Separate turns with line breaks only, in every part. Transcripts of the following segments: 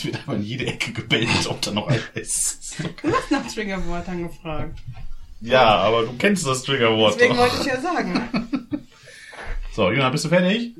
Es wird aber in jede Ecke gebellt, ob da noch einer ist.
Du hast nach Triggerwörtern gefragt.
Ja, aber du kennst das Triggerwort
Deswegen
doch.
wollte ich ja sagen.
So, Jona, bist du fertig?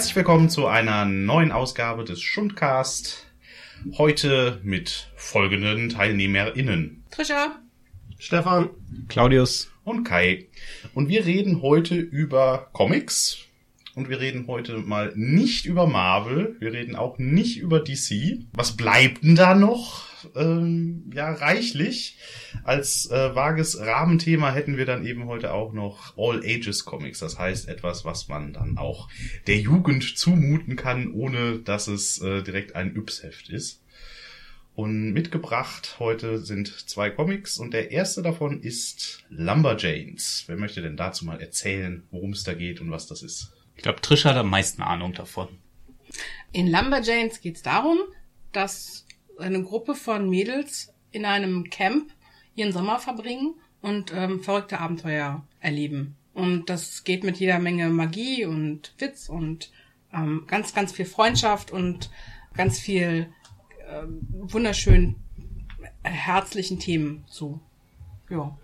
Herzlich willkommen zu einer neuen Ausgabe des Schundcast. Heute mit folgenden TeilnehmerInnen.
Trisha,
Stefan,
Claudius.
und Kai. Und wir reden heute über Comics. Und wir reden heute mal nicht über Marvel. Wir reden auch nicht über DC. Was bleibt denn da noch? Ähm, ja, reichlich. Als äh, vages Rahmenthema hätten wir dann eben heute auch noch All Ages Comics. Das heißt etwas, was man dann auch der Jugend zumuten kann, ohne dass es äh, direkt ein Yps-Heft ist. Und mitgebracht heute sind zwei Comics und der erste davon ist Lumberjanes. Wer möchte denn dazu mal erzählen, worum es da geht und was das ist?
Ich glaube, Trish hat am meisten Ahnung davon.
in Lumberjanes geht es darum, dass eine Gruppe von Mädels in einem Camp ihren Sommer verbringen und ähm, verrückte Abenteuer erleben. Und das geht mit jeder Menge Magie und Witz und ähm, ganz, ganz viel Freundschaft und ganz viel ähm, wunderschön äh, herzlichen Themen zu. Ja.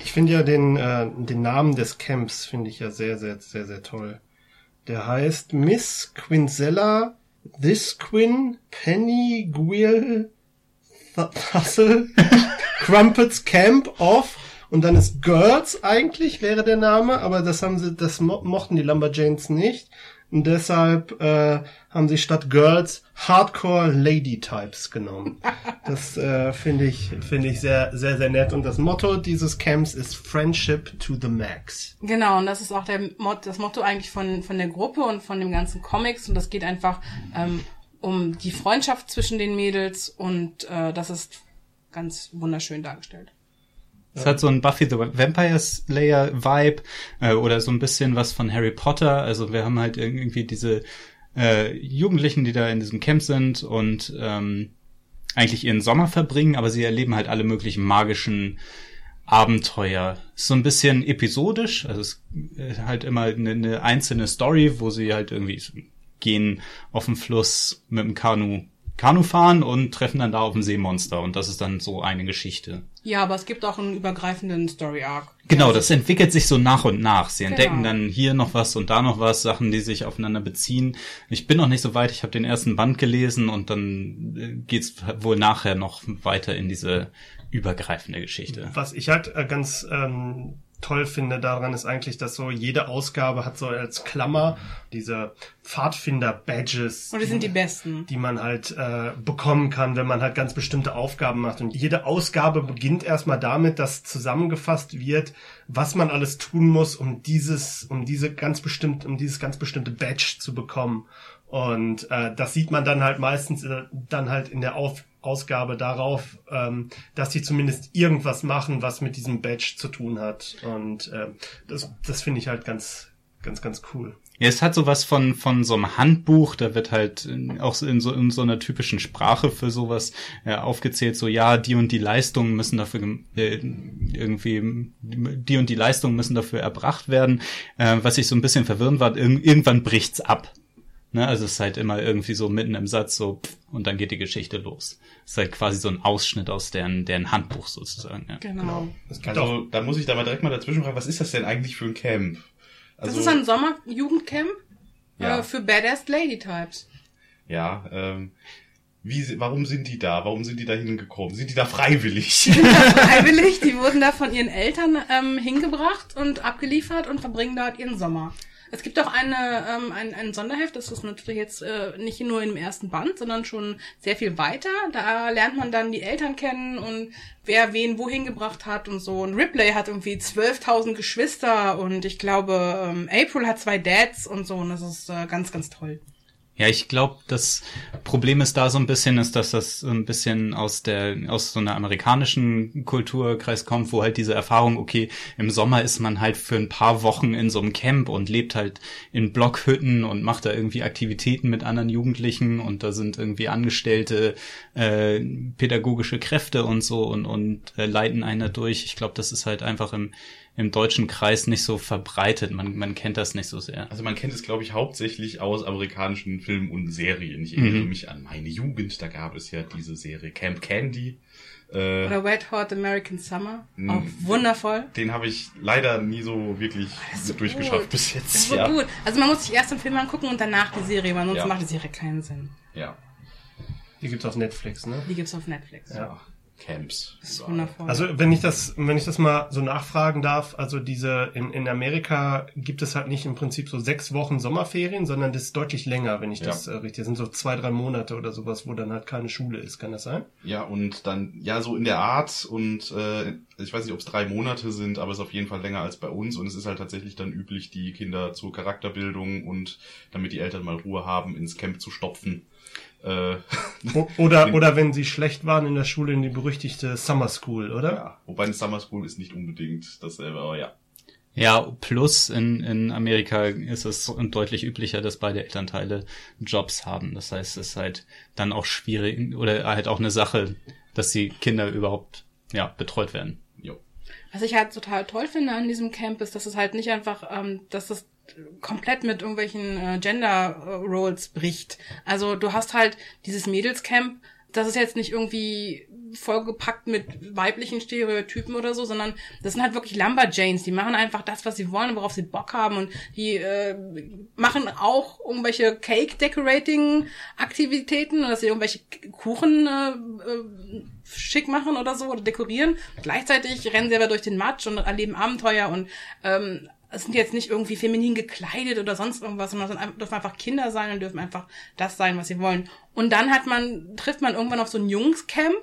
ich finde ja den, äh, den Namen des Camps finde ich ja sehr, sehr, sehr, sehr toll. Der heißt Miss Quinzella This Quin Penny Gwil Thussle Crumpets Camp of und dann ist Girls eigentlich wäre der Name, aber das haben sie, das mo mochten die Lumberjanes nicht. Und deshalb äh, haben sie statt Girls Hardcore Lady Types genommen. Das äh, finde ich finde ich sehr sehr sehr nett und das Motto dieses Camps ist Friendship to the Max.
Genau, und das ist auch der Mot das Motto eigentlich von, von der Gruppe und von dem ganzen Comics. Und das geht einfach ähm, um die Freundschaft zwischen den Mädels und äh, das ist ganz wunderschön dargestellt.
Es hat so ein Buffy the Vampire Slayer Vibe äh, oder so ein bisschen was von Harry Potter. Also wir haben halt irgendwie diese äh, Jugendlichen, die da in diesem Camp sind und ähm, eigentlich ihren Sommer verbringen, aber sie erleben halt alle möglichen magischen Abenteuer. So ein bisschen episodisch, also es ist halt immer eine, eine einzelne Story, wo sie halt irgendwie gehen auf dem Fluss mit dem Kanu Kanu fahren und treffen dann da auf ein Seemonster und das ist dann so eine Geschichte.
Ja, aber es gibt auch einen übergreifenden Story Arc.
Genau, das entwickelt sich so nach und nach. Sie entdecken
Genau.
dann hier noch was und da noch was, Sachen, die sich aufeinander beziehen. Ich bin noch nicht so weit, ich habe den ersten Band gelesen und dann äh, geht's wohl nachher noch weiter in diese übergreifende Geschichte.
Was ich halt äh, ganz ähm, toll finde daran ist eigentlich, dass so jede Ausgabe hat so als Klammer diese Pfadfinder-Badges.
Und die sind die besten.
die man halt äh, bekommen kann, wenn man halt ganz bestimmte Aufgaben macht. Und jede Ausgabe beginnt erstmal damit, dass zusammengefasst wird, was man alles tun muss, um dieses, um diese ganz bestimmt, um dieses ganz bestimmte Badge zu bekommen. Und äh, das sieht man dann halt meistens äh, dann halt in der Auf Ausgabe darauf, ähm, dass die zumindest irgendwas machen, was mit diesem Badge zu tun hat. Und äh, das, das finde ich halt ganz, ganz, ganz cool.
Ja, es hat sowas von, von so einem Handbuch, da wird halt auch in so, in so einer typischen Sprache für sowas äh, aufgezählt, so ja, die und die Leistungen müssen dafür äh, irgendwie, die und die Leistungen müssen dafür erbracht werden. Äh, was ich so ein bisschen verwirrend war, irg irgendwann bricht's ab. Ne, also es ist halt immer irgendwie so mitten im Satz so pff, und dann geht die Geschichte los. Es ist halt quasi so ein Ausschnitt aus deren, deren Handbuch sozusagen. Ja.
Genau.
Gibt auch
Also, da muss ich da mal direkt mal dazwischen fragen, was ist das denn eigentlich für ein Camp? Also,
Das ist ein Sommerjugendcamp
Ja.
äh, für Badass Lady Types.
Ja, ähm, wie, warum sind die da? Warum sind die da hingekommen? Sind die da freiwillig?
Freiwillig, die wurden da von ihren Eltern ähm, hingebracht und abgeliefert und verbringen dort ihren Sommer. Es gibt auch eine, ähm, ein, ein Sonderheft, das ist natürlich jetzt äh, nicht nur im ersten Band, sondern schon sehr viel weiter. Da lernt man dann die Eltern kennen und wer wen wohin gebracht hat und so. Und Ripley hat irgendwie 12.000 Geschwister und ich glaube, ähm, April hat zwei Dads und so und das ist äh, ganz, ganz toll.
Ja, ich glaube, das Problem ist da so ein bisschen, ist, dass das ein bisschen aus der, aus so einer amerikanischen Kulturkreis kommt, wo halt diese Erfahrung, okay, im Sommer ist man halt für ein paar Wochen in so einem Camp und lebt halt in Blockhütten und macht da irgendwie Aktivitäten mit anderen Jugendlichen und da sind irgendwie angestellte äh, pädagogische Kräfte und so und, und äh, leiten einer durch. Ich glaube, das ist halt einfach im im deutschen Kreis nicht so verbreitet. Man, man kennt das nicht so sehr.
Also man kennt es, glaube ich, hauptsächlich aus amerikanischen Filmen und Serien. Ich erinnere mhm. mich an meine Jugend, da gab es ja diese Serie Camp Candy.
Äh, Oder Wet Hot American Summer. Auch wundervoll.
Den habe ich leider nie so wirklich so durchgeschafft gut. bis jetzt.
Das ist so ja. gut. Also man muss sich erst den Film angucken und danach die Serie, weil sonst ja. macht die Serie keinen Sinn.
Ja.
Die gibt's auf Netflix, ne?
Die gibt's auf Netflix.
Ja. Camps.
Das ist wundervoll.
Also wenn ich das, wenn ich das mal so nachfragen darf, also diese in, in Amerika gibt es halt nicht im Prinzip so sechs Wochen Sommerferien, sondern das ist deutlich länger, wenn ich ja. das äh, richtig. Das sind so zwei, drei Monate oder sowas, wo dann halt keine Schule ist. Kann das sein?
Ja, und dann, ja, so in der Art und äh, ich weiß nicht, ob es drei Monate sind, aber es ist auf jeden Fall länger als bei uns und es ist halt tatsächlich dann üblich, die Kinder zur Charakterbildung und damit die Eltern mal Ruhe haben, ins Camp zu stopfen.
Äh, oder, oder wenn sie schlecht waren in der Schule in die berüchtigte Summer School, oder?
Ja, wobei eine Summer School ist nicht unbedingt dasselbe, aber ja.
Ja, plus in, in Amerika ist es deutlich üblicher, dass beide Elternteile Jobs haben. Das heißt, es ist halt dann auch schwierig oder halt auch eine Sache, dass die Kinder überhaupt ja, betreut werden.
Jo.
Was ich halt total toll finde an diesem Camp ist, dass es halt nicht einfach, ähm, dass es komplett mit irgendwelchen äh, Gender Roles bricht. Also du hast halt dieses Mädelscamp, das ist jetzt nicht irgendwie vollgepackt mit weiblichen Stereotypen oder so, sondern das sind halt wirklich Lumberjanes, die machen einfach das, was sie wollen, worauf sie Bock haben und die äh, machen auch irgendwelche Cake-Decorating-Aktivitäten, dass sie irgendwelche Kuchen äh, äh, schick machen oder so oder dekorieren. Gleichzeitig rennen sie aber durch den Matsch und erleben Abenteuer und ähm, es sind jetzt nicht irgendwie feminin gekleidet oder sonst irgendwas, sondern es dürfen einfach Kinder sein und dürfen einfach das sein, was sie wollen. Und dann hat man, trifft man irgendwann auf so ein Jungscamp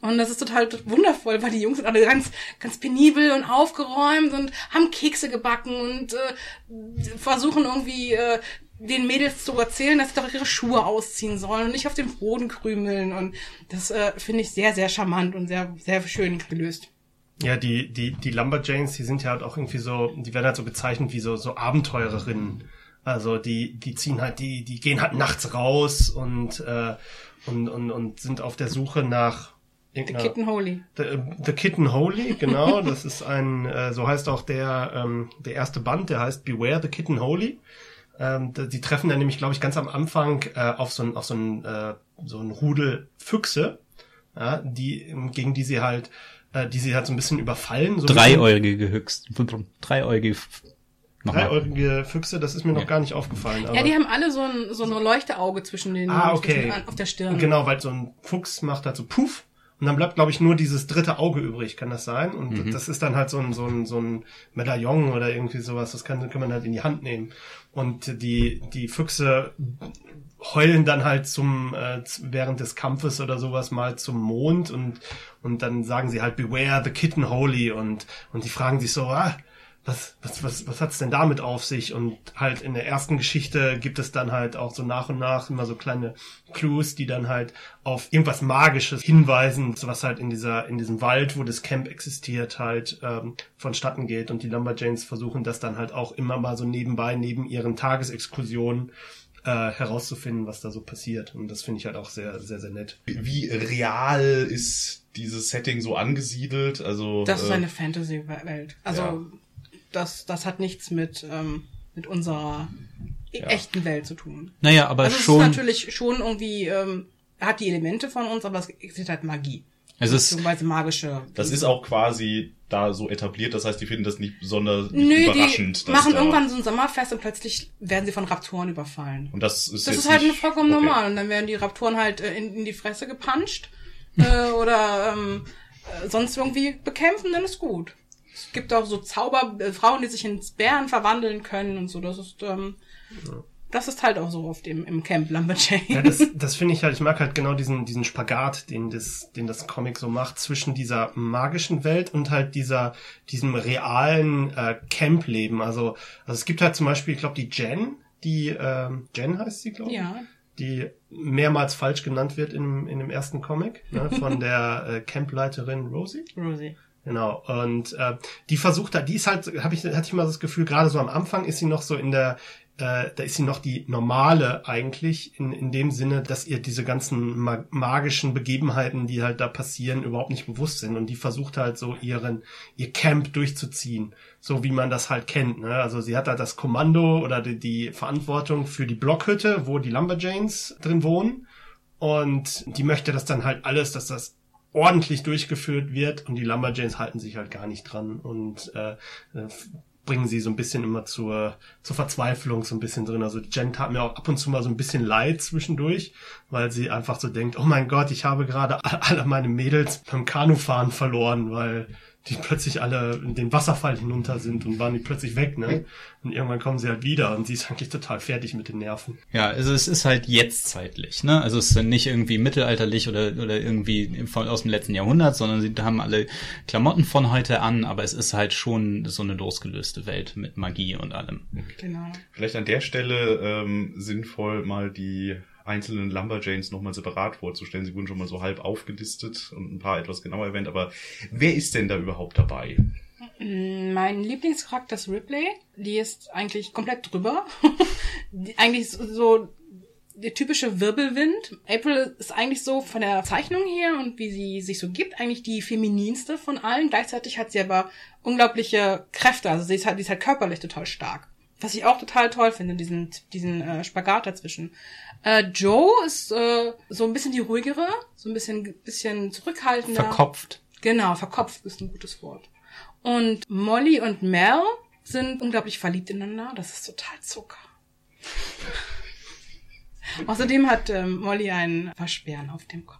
und das ist total wundervoll, weil die Jungs sind alle ganz, ganz penibel und aufgeräumt und haben Kekse gebacken und äh, versuchen irgendwie äh, den Mädels zu erzählen, dass sie doch ihre Schuhe ausziehen sollen und nicht auf dem Boden krümeln. Und das äh, finde ich sehr, sehr charmant und sehr, sehr schön gelöst.
Ja, die, die, die Lumberjanes, die sind ja halt auch irgendwie so, die werden halt so bezeichnet wie so, so Abenteurerinnen. Also die, die ziehen halt, die, die gehen halt nachts raus und, äh, und, und, und sind auf der Suche nach
The Kitten Holy.
The, The Kitten Holy, genau. das ist ein, äh, so heißt auch der, ähm, der erste Band, der heißt Beware the Kitten Holy. Ähm, die treffen dann nämlich, glaube ich, ganz am Anfang äh, auf so ein, auf so ein, äh, so ein Rudel Füchse, ja, die, gegen die sie halt äh, die sie halt so ein bisschen überfallen. So
Dreieugige höchst. Dreieugige
Dreieugige Füchse, das ist mir noch gar nicht aufgefallen.
ja, die haben alle so ein, so ein Leuchteauge zwischen den
ah, okay.
auf der Stirn.
Genau, weil so ein Fuchs macht halt so Puff und dann bleibt, glaube ich, nur dieses dritte Auge übrig, kann das sein? Und mhm. das ist dann halt so ein, so ein, so ein Medaillon oder irgendwie sowas, das kann, kann man halt in die Hand nehmen. Und die, die Füchse heulen dann halt zum äh, während des Kampfes oder sowas mal zum Mond und und dann sagen sie halt beware the kitten holy und und die fragen sich so ah, was was was was hat's denn damit auf sich und halt in der ersten Geschichte gibt es dann halt auch so nach und nach immer so kleine Clues die dann halt auf irgendwas magisches hinweisen was halt in dieser in diesem Wald wo das Camp existiert halt ähm, vonstatten geht und die Lumberjanes versuchen das dann halt auch immer mal so nebenbei neben ihren Tagesexkursionen äh, herauszufinden, was da so passiert. Und das finde ich halt auch sehr, sehr, sehr nett.
Wie real ist dieses Setting so angesiedelt? Also
das ist äh, eine Fantasy-Welt. Also ja. Das, das hat nichts mit ähm, mit unserer ja. echten Welt zu tun.
Naja, aber
also
schon.
Es ist natürlich schon irgendwie ähm, hat die Elemente von uns, aber es ist halt Magie.
Es ist
magische.
Das ist auch quasi da so etabliert, das heißt, die finden das nicht besonders Nö, überraschend.
Die machen da irgendwann so ein Sommerfest und plötzlich werden sie von Raptoren überfallen.
Und das ist
Das
jetzt
ist halt
nicht,
vollkommen
okay.
normal. Und dann werden die Raptoren halt äh, in, in die Fresse gepuncht äh, oder ähm, äh, sonst irgendwie bekämpfen, dann ist gut. Es gibt auch so Zauberfrauen, äh, Frauen, die sich ins Bären verwandeln können und so. Das ist ähm, ja das ist halt auch so oft im, im Camp Lumberjanes.
Ja, das, das finde ich halt, ich mag halt genau diesen, diesen Spagat, den das, den das Comic so macht, zwischen dieser magischen Welt und halt dieser, diesem realen äh, Camp-Leben. Also, also es gibt halt zum Beispiel, ich glaube, die Jen, die ähm, Jen heißt sie, glaube ich.
Ja.
Die mehrmals falsch genannt wird in, in dem ersten Comic, ne, von der äh, Campleiterin Rosie.
Rosie.
Genau. Und äh, die versucht da, die ist halt, habe ich, hatte ich mal das Gefühl, gerade so am Anfang ist sie noch so in der, äh, da ist sie noch die normale eigentlich, in, in dem Sinne, dass ihr diese ganzen ma magischen Begebenheiten, die halt da passieren, überhaupt nicht bewusst sind. Und die versucht halt so ihren, ihr Camp durchzuziehen, so wie man das halt kennt. Ne? Also sie hat da das Kommando oder die, die Verantwortung für die Blockhütte, wo die Lumberjanes drin wohnen. Und die möchte das dann halt alles, dass das ordentlich durchgeführt wird und die Lumberjanes halten sich halt gar nicht dran und äh, äh, bringen sie so ein bisschen immer zur, zur Verzweiflung so ein bisschen drin. Also Jen tat mir auch ab und zu mal so ein bisschen leid zwischendurch, weil sie einfach so denkt, oh mein Gott, ich habe gerade alle meine Mädels beim Kanufahren verloren, weil die plötzlich alle in den Wasserfall hinunter sind und waren die plötzlich weg, ne? Und irgendwann kommen sie halt wieder und sie ist eigentlich total fertig mit den Nerven.
Ja, also es ist halt jetzt zeitlich, ne? Also es ist nicht irgendwie mittelalterlich oder, oder irgendwie von, aus dem letzten Jahrhundert, sondern sie haben alle Klamotten von heute an, aber es ist halt schon so eine losgelöste Welt mit Magie und allem.
Genau.
Vielleicht an der Stelle ähm, sinnvoll mal die einzelnen Lumberjanes nochmal separat vorzustellen. Sie wurden schon mal so halb aufgelistet und ein paar etwas genauer erwähnt, aber wer ist denn da überhaupt dabei?
Mein Lieblingscharakter ist Ripley. Die ist eigentlich komplett drüber. eigentlich so der typische Wirbelwind. April ist eigentlich so von der Zeichnung her und wie sie sich so gibt, eigentlich die femininste von allen. Gleichzeitig hat sie aber unglaubliche Kräfte. Also sie ist halt, die ist halt körperlich total stark. Was ich auch total toll finde, diesen, diesen äh, Spagat dazwischen. Äh, Joe ist äh, so ein bisschen die ruhigere, so ein bisschen, bisschen zurückhaltender.
Verkopft.
Genau, verkopft ist ein gutes Wort. Und Molly und Mel sind unglaublich verliebt ineinander. Das ist total Zucker. Außerdem hat ähm, Molly einen Waschbären auf dem Kopf.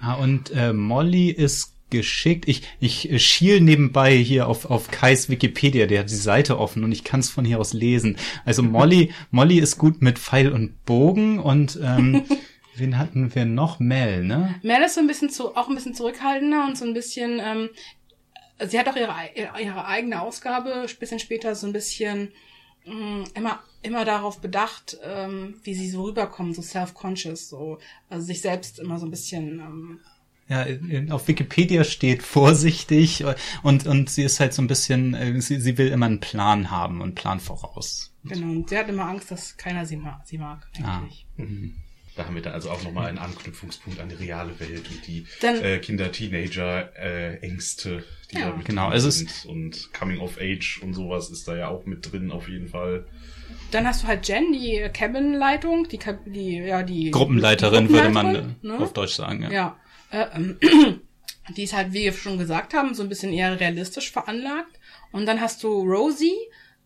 Ah, und äh, Molly ist geschickt. Ich, ich schiel nebenbei hier auf, auf Kais Wikipedia, der hat die Seite offen und ich kann es von hier aus lesen. Also Molly, Molly ist gut mit Pfeil und Bogen und ähm, wen hatten wir noch? Mel, ne?
Mel ist so ein bisschen zu, auch ein bisschen zurückhaltender und so ein bisschen, ähm, sie hat auch ihre, ihre eigene Ausgabe, ein bisschen später so ein bisschen mh, immer immer darauf bedacht, ähm, wie sie so rüberkommen, so self-conscious, so also sich selbst immer so ein bisschen ähm,
ja, auf Wikipedia steht vorsichtig und, und sie ist halt so ein bisschen, äh, sie, sie will immer einen Plan haben und Plan voraus.
Genau, und sie hat immer Angst, dass keiner sie mag, sie mag eigentlich.
Ah. Mhm. Da haben wir dann also auch nochmal einen Anknüpfungspunkt an die reale Welt und die
Dann-
äh, Kinder, Teenager, äh, Ängste, die
Ja.
da mit
Genau,
drin
also es-
sind. Und Coming of Age und sowas ist da ja auch mit drin auf jeden Fall.
Dann hast du halt Jen, die Cabin-Leitung, die, die, ja, die
Gruppenleiterin würde man
Gruppenleiterin,
äh,
ne?
auf Deutsch sagen, ja.
Ja. Äh, ähm, die ist halt, wie wir schon gesagt haben, so ein bisschen eher realistisch veranlagt. Und dann hast du Rosie,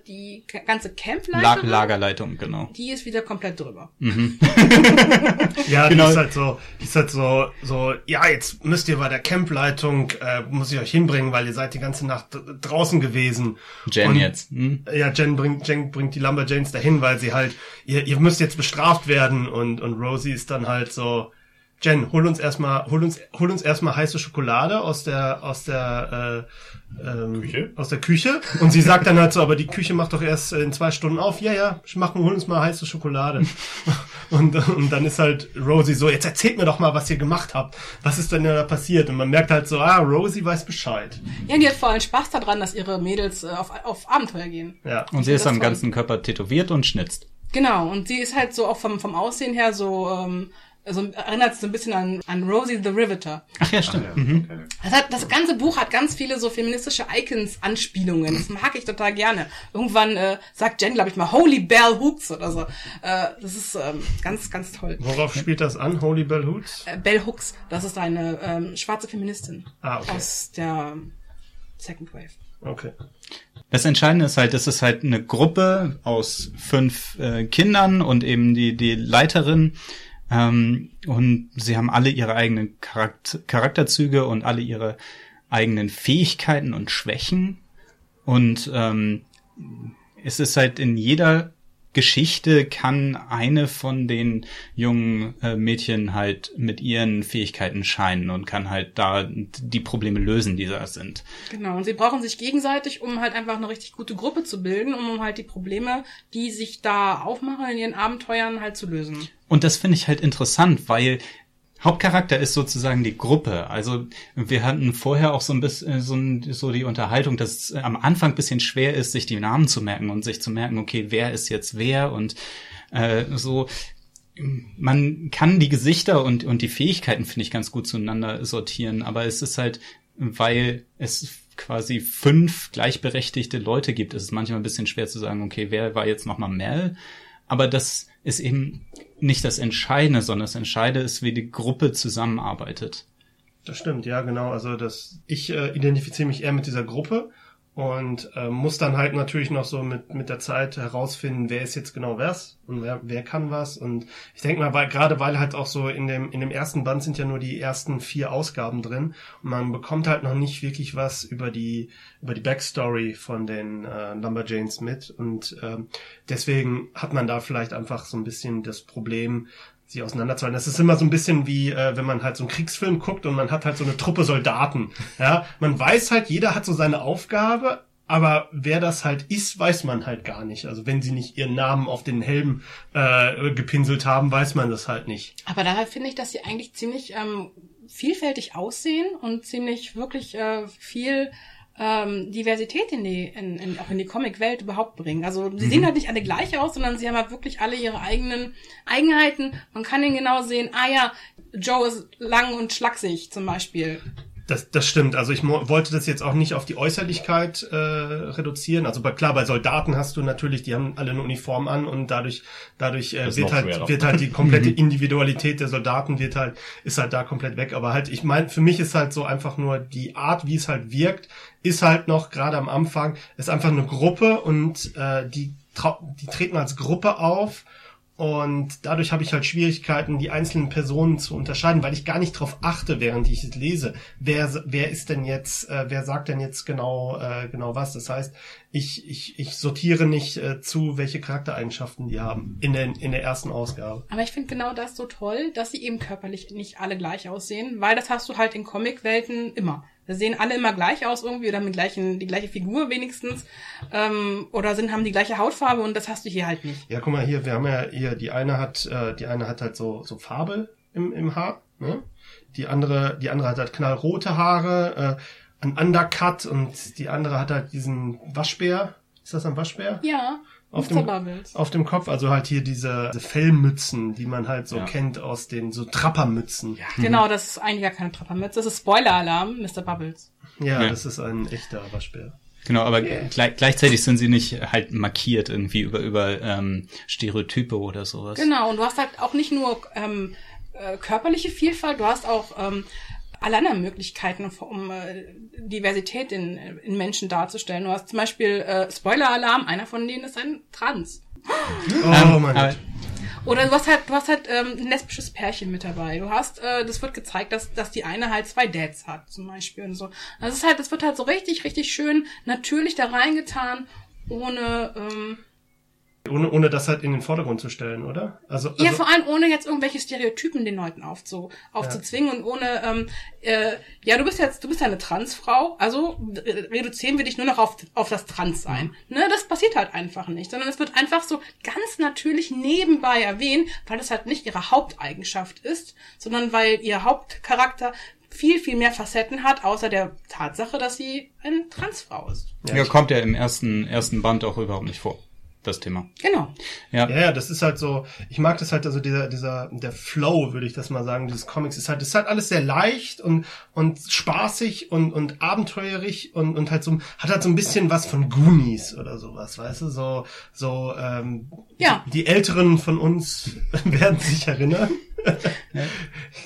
die ganze Campleiterin.
Lagerleitung, genau.
Die ist wieder komplett drüber.
Ja,
Genau.
die ist halt so, die ist halt so, so, ja, jetzt müsst ihr bei der Campleitung, äh, muss ich euch hinbringen, weil ihr seid die ganze Nacht draußen gewesen.
Jen
Und-
jetzt. Hm?
Ja, Jen bringt, Jen bringt die Lumberjanes dahin, weil sie halt, ihr, ihr müsst jetzt bestraft werden und, und Rosie ist dann halt so, Jen, hol uns erstmal, hol uns, hol uns erstmal heiße Schokolade aus der, aus der, äh, ähm,
Küche?
aus der Küche. Und sie sagt dann halt so, aber die Küche macht doch erst in zwei Stunden auf. Ja, ja, machen, hol uns mal heiße Schokolade. Und, und dann ist halt Rosie so, jetzt erzählt mir doch mal, was ihr gemacht habt. Was ist denn da passiert? Und man merkt halt so, ah, Rosie weiß Bescheid.
Ja, und die hat vor allem Spaß daran, dass ihre Mädels äh, auf, auf Abenteuer gehen.
Ja.
Und sie ist am ganzen Körper tätowiert und schnitzt.
Genau, und sie ist halt so auch vom, vom Aussehen her so, ähm, also erinnert so ein bisschen an, an Rosie the Riveter.
Ach ja, stimmt.
Ja,
Mhm.
okay.
Das, hat, das ganze Buch hat ganz viele so feministische Icons-Anspielungen. Das mag ich total gerne. Irgendwann äh, sagt Jen, glaube ich mal, Holy Bell Hooks oder so. Äh, das ist ähm, ganz, ganz toll.
Worauf spielt das an? Holy Bell Hoots?
Äh, Bell Hooks, das ist eine ähm, schwarze Feministin
Ah, okay.
aus der Second Wave.
Okay.
Das Entscheidende ist halt, es ist halt eine Gruppe aus fünf äh, Kindern und eben die, die Leiterin. Ähm, und sie haben alle ihre eigenen Charakter Charakterzüge und alle ihre eigenen Fähigkeiten und Schwächen. Und ähm, es ist halt in jeder Geschichte kann eine von den jungen äh, Mädchen halt mit ihren Fähigkeiten scheinen und kann halt da die Probleme lösen, die da sind.
Genau, und sie brauchen sich gegenseitig, um halt einfach eine richtig gute Gruppe zu bilden, um halt die Probleme, die sich da aufmachen in ihren Abenteuern, halt zu lösen.
Und das finde ich halt interessant, weil Hauptcharakter ist sozusagen die Gruppe. Also wir hatten vorher auch so ein bisschen so, ein, so die Unterhaltung, dass es am Anfang bisschen schwer ist, sich die Namen zu merken und sich zu merken, okay, wer ist jetzt wer und äh, so. Man kann die Gesichter und, und die Fähigkeiten, finde ich, ganz gut zueinander sortieren, aber es ist halt, weil es quasi fünf gleichberechtigte Leute gibt, ist es manchmal ein bisschen schwer zu sagen, okay, wer war jetzt nochmal Mel? Aber das ist eben nicht das Entscheidende, sondern das Entscheidende ist, wie die Gruppe zusammenarbeitet.
Das stimmt, ja, genau. Also das, ich äh, identifiziere mich eher mit dieser Gruppe und äh, muss dann halt natürlich noch so mit mit der Zeit herausfinden, wer ist jetzt genau was und wer, wer kann was. Und ich denke mal, weil gerade weil halt auch so in dem in dem ersten Band sind ja nur die ersten vier Ausgaben drin. Und man bekommt halt noch nicht wirklich was über die über die Backstory von den äh, Lumberjanes mit. Und ähm, deswegen hat man da vielleicht einfach so ein bisschen das Problem, sie auseinanderzuhalten. Das ist immer so ein bisschen wie, äh, wenn man halt so einen Kriegsfilm guckt und man hat halt so eine Truppe Soldaten. Ja, man weiß halt, jeder hat so seine Aufgabe, aber wer das halt ist, weiß man halt gar nicht. Also wenn sie nicht ihren Namen auf den Helm äh, gepinselt haben, weiß man das halt nicht.
Aber daher finde ich, dass sie eigentlich ziemlich ähm, vielfältig aussehen und ziemlich wirklich äh, viel ähm, Diversität in die, in, in, auch in die Comic-Welt überhaupt bringen. Also sie mhm. sehen halt nicht alle gleich aus, sondern sie haben halt wirklich alle ihre eigenen Eigenheiten. Man kann ihnen genau sehen, ah ja, Joe ist lang und schlaksig zum Beispiel.
Das, das stimmt. Also ich wollte das jetzt auch nicht auf die Äußerlichkeit äh, reduzieren. Also bei, klar, bei Soldaten hast du natürlich, die haben alle eine Uniform an und dadurch, dadurch äh, wird halt, wird halt die komplette Individualität der Soldaten wird halt, ist halt da komplett weg. Aber halt, ich meine, für mich ist halt so einfach nur die Art, wie es halt wirkt, ist halt noch gerade am Anfang, ist einfach eine Gruppe und äh, die, die treten als Gruppe auf und dadurch habe ich halt Schwierigkeiten, die einzelnen Personen zu unterscheiden, weil ich gar nicht darauf achte, während ich es lese. Wer, wer ist denn jetzt, äh, wer sagt denn jetzt genau, äh, genau was? Das heißt, ich, ich, ich sortiere nicht äh, zu, welche Charaktereigenschaften die haben in der, in der ersten Ausgabe.
Aber ich finde genau das so toll, dass sie eben körperlich nicht alle gleich aussehen, weil das hast du halt in Comicwelten immer. Sehen alle immer gleich aus irgendwie oder mit gleichen, die gleiche Figur wenigstens. Ähm, oder sind, haben die gleiche Hautfarbe und das hast du hier halt nicht.
Ja, guck mal hier, wir haben ja hier, die eine hat, äh, die eine hat halt so, so Farbe im, im Haar, ne? Die andere, die andere hat halt knallrote Haare, äh, ein Undercut und die andere hat halt diesen Waschbär. Ist das ein Waschbär?
Ja
auf dem, auf dem Kopf, also halt hier diese, diese Fellmützen, die man halt so ja. kennt aus den so Trappermützen.
Ja. Genau, das ist eigentlich gar keine Trappermütze, das ist Spoiler-Alarm, Mr. Bubbles.
Ja, ja, das ist ein echter Waschbär.
Genau, aber yeah. gleich, gleichzeitig sind sie nicht halt markiert irgendwie über, über ähm, Stereotype oder sowas.
Genau, und du hast halt auch nicht nur ähm, äh, körperliche Vielfalt, du hast auch ähm, alle anderen Möglichkeiten, um äh, Diversität in, in Menschen darzustellen. Du hast zum Beispiel äh, Spoiler-Alarm, einer von denen ist ein Trans.
Oh ähm, mein Gott.
Oder du hast halt, du hast halt ähm, ein lesbisches Pärchen mit dabei. Du hast, äh, das wird gezeigt, dass, dass die eine halt zwei Dads hat, zum Beispiel und so. Das ist halt, das wird halt so richtig, richtig schön natürlich da reingetan, ohne ähm,
ohne, ohne das halt in den Vordergrund zu stellen, oder?
Also, also ja, vor allem ohne jetzt irgendwelche Stereotypen den Leuten aufzu, aufzuzwingen ja. und ohne, ähm, äh, ja, du bist jetzt, du bist ja eine Transfrau, also reduzieren wir dich nur noch auf, auf das Transsein. Mhm. Ne, das passiert halt einfach nicht, sondern es wird einfach so ganz natürlich nebenbei erwähnt, weil das halt nicht ihre Haupteigenschaft ist, sondern weil ihr Hauptcharakter viel, viel mehr Facetten hat, außer der Tatsache, dass sie eine Transfrau ist.
Ja, ja kommt ja im ersten, ersten Band auch überhaupt nicht vor das Thema.
Genau.
Ja. ja, ja, das ist halt so, ich mag das halt, also dieser, dieser, der Flow, würde ich das mal sagen, dieses Comics ist halt, das ist halt alles sehr leicht und, und spaßig und, und abenteuerlich und, und halt so, hat halt so ein bisschen was von Goonies oder sowas, weißt du, so, so, ähm,
ja.
die Älteren von uns werden sich erinnern.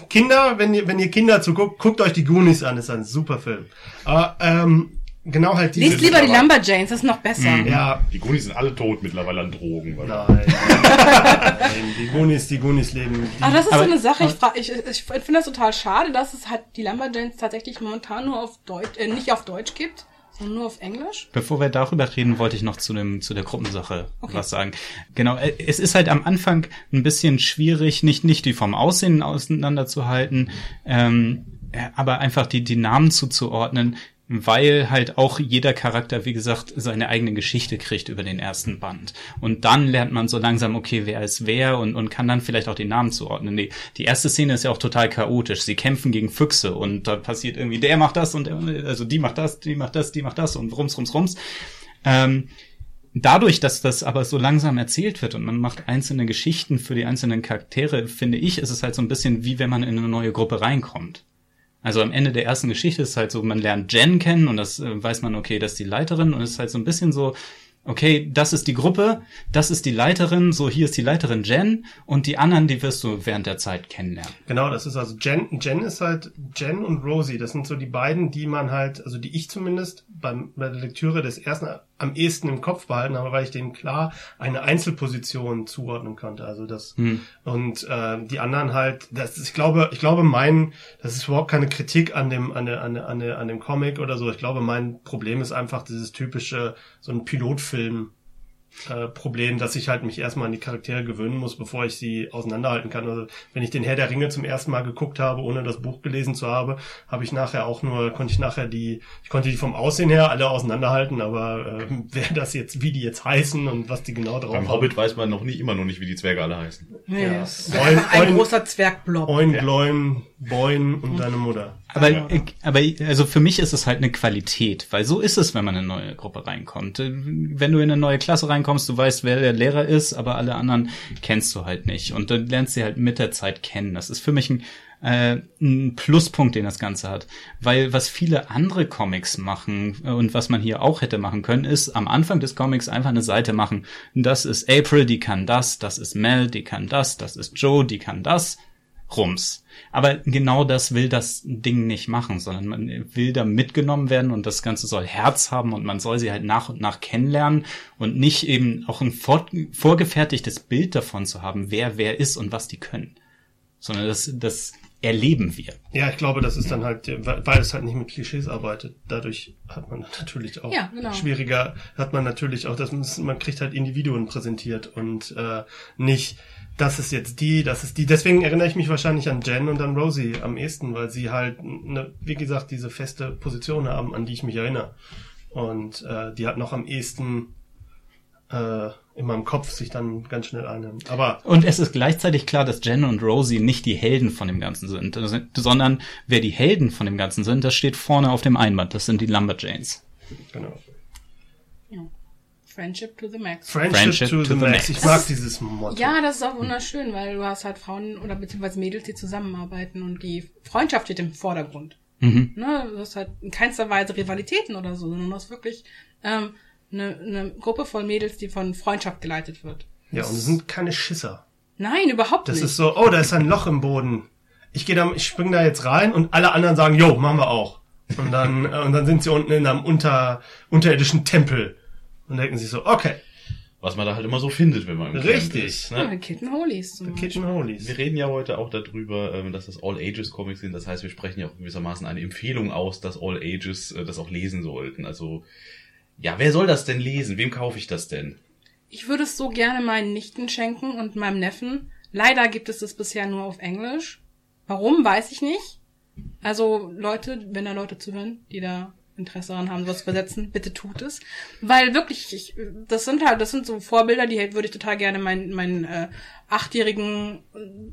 Kinder, wenn ihr, wenn ihr Kinder zuguckt, guckt euch die Goonies an, ist ein super Film. Aber, ähm, genau halt
diese. Lies lieber die Lumberjanes, das ist noch besser.
Mhm. Ja. Die Goonies sind alle tot mittlerweile an Drogen.
Nein. Nein. Die Goonies, die Goonies leben.
Die, aber das ist aber, so eine Sache, ich, frag, ich, ich finde das total schade, dass es halt die Lumberjanes tatsächlich momentan nur auf Deutsch, äh, nicht auf Deutsch gibt, Und nur auf Englisch?
Bevor wir darüber reden, wollte ich noch zu dem zu der Gruppensache
Okay.
was sagen. Genau, äh, es ist halt am Anfang ein bisschen schwierig, nicht nicht die vom Aussehen auseinanderzuhalten, ähm, äh, aber einfach die die Namen zuzuordnen, weil halt auch jeder Charakter, wie gesagt, seine eigene Geschichte kriegt über den ersten Band. Und dann lernt man so langsam, okay, wer ist wer und, und kann dann vielleicht auch die Namen zuordnen. Die, die erste Szene ist ja auch total chaotisch. Sie kämpfen gegen Füchse und da passiert irgendwie, der macht das und der, also die macht das, die macht das, die macht das und rums, rums, rums. Ähm, dadurch, dass das aber so langsam erzählt wird und man macht einzelne Geschichten für die einzelnen Charaktere, finde ich, ist es halt so ein bisschen wie wenn man in eine neue Gruppe reinkommt. Also am Ende der ersten Geschichte ist halt so, man lernt Jen kennen und das äh, weiß man, okay, das ist die Leiterin und es ist halt so ein bisschen so, okay, das ist die Gruppe, das ist die Leiterin, so hier ist die Leiterin Jen und die anderen, die wirst du während der Zeit kennenlernen.
Genau, das ist also Jen, Jen ist halt Jen und Rosie. Das sind so die beiden, die man halt, also die ich zumindest beim, bei der Lektüre des ersten am ehesten im Kopf behalten habe, weil ich denen klar eine Einzelposition zuordnen konnte. Also das
Hm.
und äh, die anderen halt, das ist, ich glaube, ich glaube, mein, das ist überhaupt keine Kritik an dem, an der, an der, an der, an dem Comic oder so. Ich glaube, mein Problem ist einfach dieses typische, so ein Pilotfilm. Äh, Problem, dass ich halt mich erstmal an die Charaktere gewöhnen muss, bevor ich sie auseinanderhalten kann. Also wenn ich den Herr der Ringe zum ersten Mal geguckt habe, ohne das Buch gelesen zu haben, habe ich nachher auch nur, konnte ich nachher die, ich konnte die vom Aussehen her alle auseinanderhalten, aber äh, wer das jetzt, wie die jetzt heißen und was die genau drauf
Beim
haben.
Hobbit weiß man noch nicht, immer noch nicht, wie die Zwerge alle heißen.
Nee,
Ja.
es ist
Moin,
ein großer Zwergblob.
Oin,
Ja.
Gloin, Boin und deine Mutter.
Aber,
Ja.
aber also für mich ist es halt eine Qualität, weil so ist es, wenn man in eine neue Gruppe reinkommt. Wenn du in eine neue Klasse reinkommst, du weißt, wer der Lehrer ist, aber alle anderen kennst du halt nicht. Und dann lernst du sie halt mit der Zeit kennen. Das ist für mich ein, äh, ein Pluspunkt, den das Ganze hat. Weil was viele andere Comics machen äh, und was man hier auch hätte machen können, ist am Anfang des Comics einfach eine Seite machen. Das ist April, die kann das, das ist Mel, die kann das, das ist Joe, die kann das. Rums. Aber genau das will das Ding nicht machen, sondern man will da mitgenommen werden und das Ganze soll Herz haben und man soll sie halt nach und nach kennenlernen und nicht eben auch ein vor, vorgefertigtes Bild davon zu haben, wer wer ist und was die können. Sondern das, das erleben wir.
Ja, ich glaube, das ist dann halt, weil weil es halt nicht mit Klischees arbeitet. Dadurch hat man natürlich auch
Ja, genau.
schwieriger, hat man natürlich auch, dass man, man kriegt halt Individuen präsentiert und äh, nicht, das ist jetzt die, das ist die. Deswegen erinnere ich mich wahrscheinlich an Jen und an Rosie am ehesten, weil sie halt, ne, wie gesagt, diese feste Position haben, an die ich mich erinnere. Und äh, die hat noch am ehesten äh, in meinem Kopf sich dann ganz schnell einnehmen. Aber
Und es ist gleichzeitig klar, dass Jen und Rosie nicht die Helden von dem Ganzen sind, sondern wer die Helden von dem Ganzen sind, das steht vorne auf dem Einband. Das sind die Lumberjanes.
genau.
Friendship to the max.
Friendship,
Friendship
to, the, max. Ich
Das
mag
ist-
dieses Motto.
Ja, das ist auch wunderschön, weil du hast halt Frauen oder beziehungsweise Mädels, die zusammenarbeiten und die Freundschaft steht im Vordergrund.
Mhm.
Ne, du hast halt in keinster Weise Rivalitäten oder so, sondern du hast wirklich ähm, eine, eine Gruppe von Mädels, die von Freundschaft geleitet wird.
Ja, und es sind keine Schisser.
Nein, überhaupt
Das
nicht.
ist so, oh, da ist ein Loch im Boden. Ich gehe da, ich spring da jetzt rein und alle anderen sagen, jo, machen wir auch. Und dann, äh, und dann sind sie unten in einem unter, unterirdischen Tempel und denken sich so, okay,
Was man da halt immer so findet, wenn man im
Richtig.
Camp ist.
ja,
Ne?
die Kitten Holies.
Kitchen Holies.
Wir reden ja heute auch darüber, ähm, dass das All-Ages-Comics sind. Das heißt, wir sprechen ja auch gewissermaßen eine Empfehlung aus, dass All-Ages äh, das auch lesen sollten. Also, ja, wer soll das denn lesen? Wem kaufe ich das denn?
Ich würde es so gerne meinen Nichten schenken und meinem Neffen. Leider gibt es das bisher nur auf Englisch. Warum, weiß ich nicht. Also Leute, wenn da Leute zuhören, die da Interesse daran haben, sowas zu übersetzen, bitte tut es. Weil wirklich, ich, das sind halt, das sind so Vorbilder, die würde ich total gerne meinen, meinen äh, achtjährigen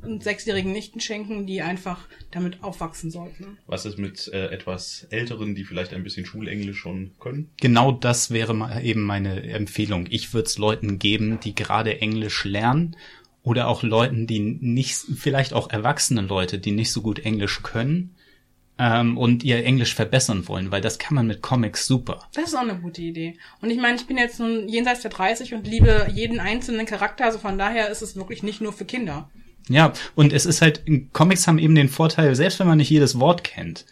und sechsjährigen Nichten schenken, die einfach damit aufwachsen sollten.
Was ist mit äh, etwas Älteren, die vielleicht ein bisschen Schulenglisch schon können?
Genau das wäre mal eben meine Empfehlung. Ich würde es Leuten geben, die gerade Englisch lernen oder auch Leuten, die nicht, vielleicht auch erwachsene Leute, die nicht so gut Englisch können ähm, und ihr Englisch verbessern wollen, weil das kann man mit Comics super.
Das ist auch eine gute Idee. Und ich meine, ich bin jetzt nun jenseits der 30 und liebe jeden einzelnen Charakter, also von daher ist es wirklich nicht nur für Kinder.
Ja, und es ist halt, Comics haben eben den Vorteil, selbst wenn man nicht jedes Wort kennt,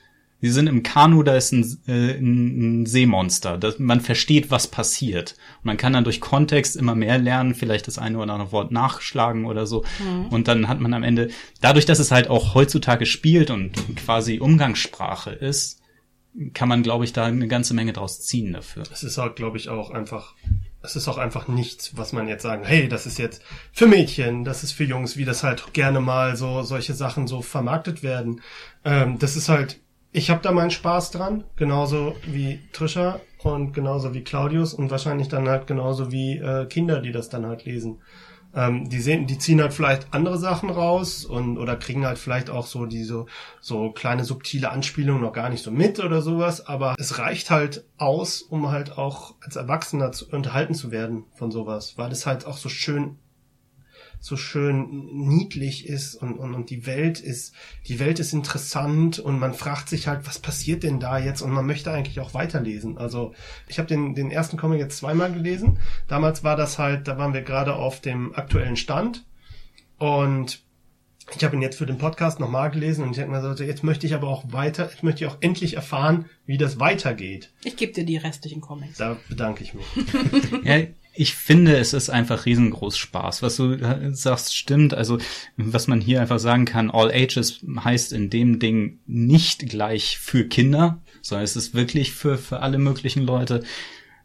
sie sind im Kanu, da ist ein, äh, ein Seemonster, das, man versteht, was passiert. Und man kann dann durch Kontext immer mehr lernen, vielleicht das eine oder andere Wort nachschlagen oder so. Und dann hat man am Ende, dadurch, dass es halt auch heutzutage spielt und quasi Umgangssprache ist, kann man, glaube ich, da eine ganze Menge draus ziehen dafür.
Es ist halt, glaube ich, auch einfach, es ist auch einfach nichts, was man jetzt sagen, hey, das ist jetzt für Mädchen, das ist für Jungs, wie das halt gerne mal so solche Sachen so vermarktet werden. Ähm, das ist halt, ich habe da meinen Spaß dran, genauso wie Trisha und genauso wie Claudius und wahrscheinlich dann halt genauso wie äh, Kinder, die das dann halt lesen. Ähm, die sehen, die ziehen halt vielleicht andere Sachen raus und oder kriegen halt vielleicht auch so diese so kleine subtile Anspielungen noch gar nicht so mit oder sowas, aber es reicht halt aus, um halt auch als Erwachsener zu, unterhalten zu werden von sowas, weil es halt auch so schön so schön niedlich ist und, und, und die Welt ist, die Welt ist interessant und man fragt sich halt, was passiert denn da jetzt und man möchte eigentlich auch weiterlesen. Also ich habe den, den ersten Comic jetzt zweimal gelesen. Damals war das halt, da waren wir gerade auf dem aktuellen Stand und ich habe ihn jetzt für den Podcast nochmal gelesen und ich denke mir so, jetzt möchte ich aber auch weiter, jetzt möchte ich auch endlich erfahren, wie das weitergeht.
Ich gebe dir die restlichen Comics.
Da bedanke ich mich.
ja, ich finde, es ist einfach riesengroß Spaß. Was du sagst, stimmt. Also, was man hier einfach sagen kann, All Ages heißt in dem Ding nicht gleich für Kinder, sondern es ist wirklich für, für alle möglichen Leute.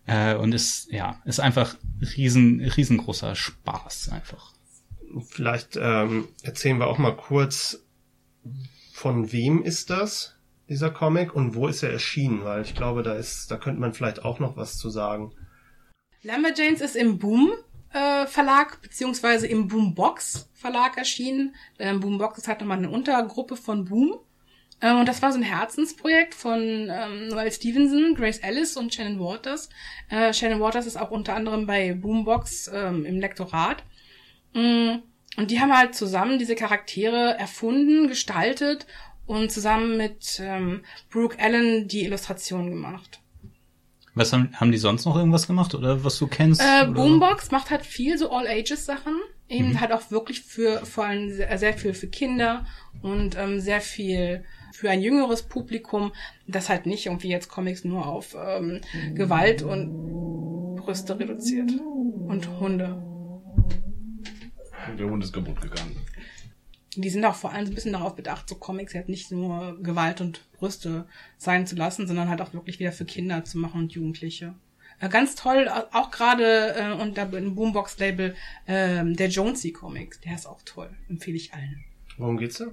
Äh, und ist, ja, ist einfach riesen, riesengroßer Spaß einfach.
Vielleicht ähm, erzählen wir auch mal kurz, von wem ist das, dieser Comic, und wo ist er erschienen, weil ich glaube, da ist, da könnte man vielleicht auch noch was zu sagen.
Lumberjanes ist im Boom äh, Verlag beziehungsweise im Boombox Verlag erschienen. Ähm, Boombox ist halt nochmal eine Untergruppe von Boom. Ähm, und das war so ein Herzensprojekt von ähm, Noel Stevenson, Grace Ellis und Shannon Waters. Äh, Shannon Waters ist auch unter anderem bei Boombox ähm, im Lektorat. Mm, und die haben halt zusammen diese Charaktere erfunden, gestaltet und zusammen mit ähm, Brooke Allen die Illustration gemacht.
Was haben, haben die sonst noch irgendwas gemacht oder was du kennst?
Äh, Boombox macht halt viel so All-Ages-Sachen. Eben mhm. halt auch wirklich für, vor allem sehr, sehr viel für Kinder und ähm, sehr viel für ein jüngeres Publikum, das halt nicht irgendwie jetzt Comics nur auf ähm, Gewalt und Brüste reduziert. Und Hunde.
Der Hund ist kaputt gegangen
die sind auch vor allem ein bisschen darauf bedacht, so Comics halt nicht nur Gewalt und Brüste sein zu lassen, sondern halt auch wirklich wieder für Kinder zu machen und Jugendliche. Äh, ganz toll, auch gerade äh, unter dem Boombox-Label äh, der Jonesy Comics, der ist auch toll, empfehle ich allen.
Worum geht's da?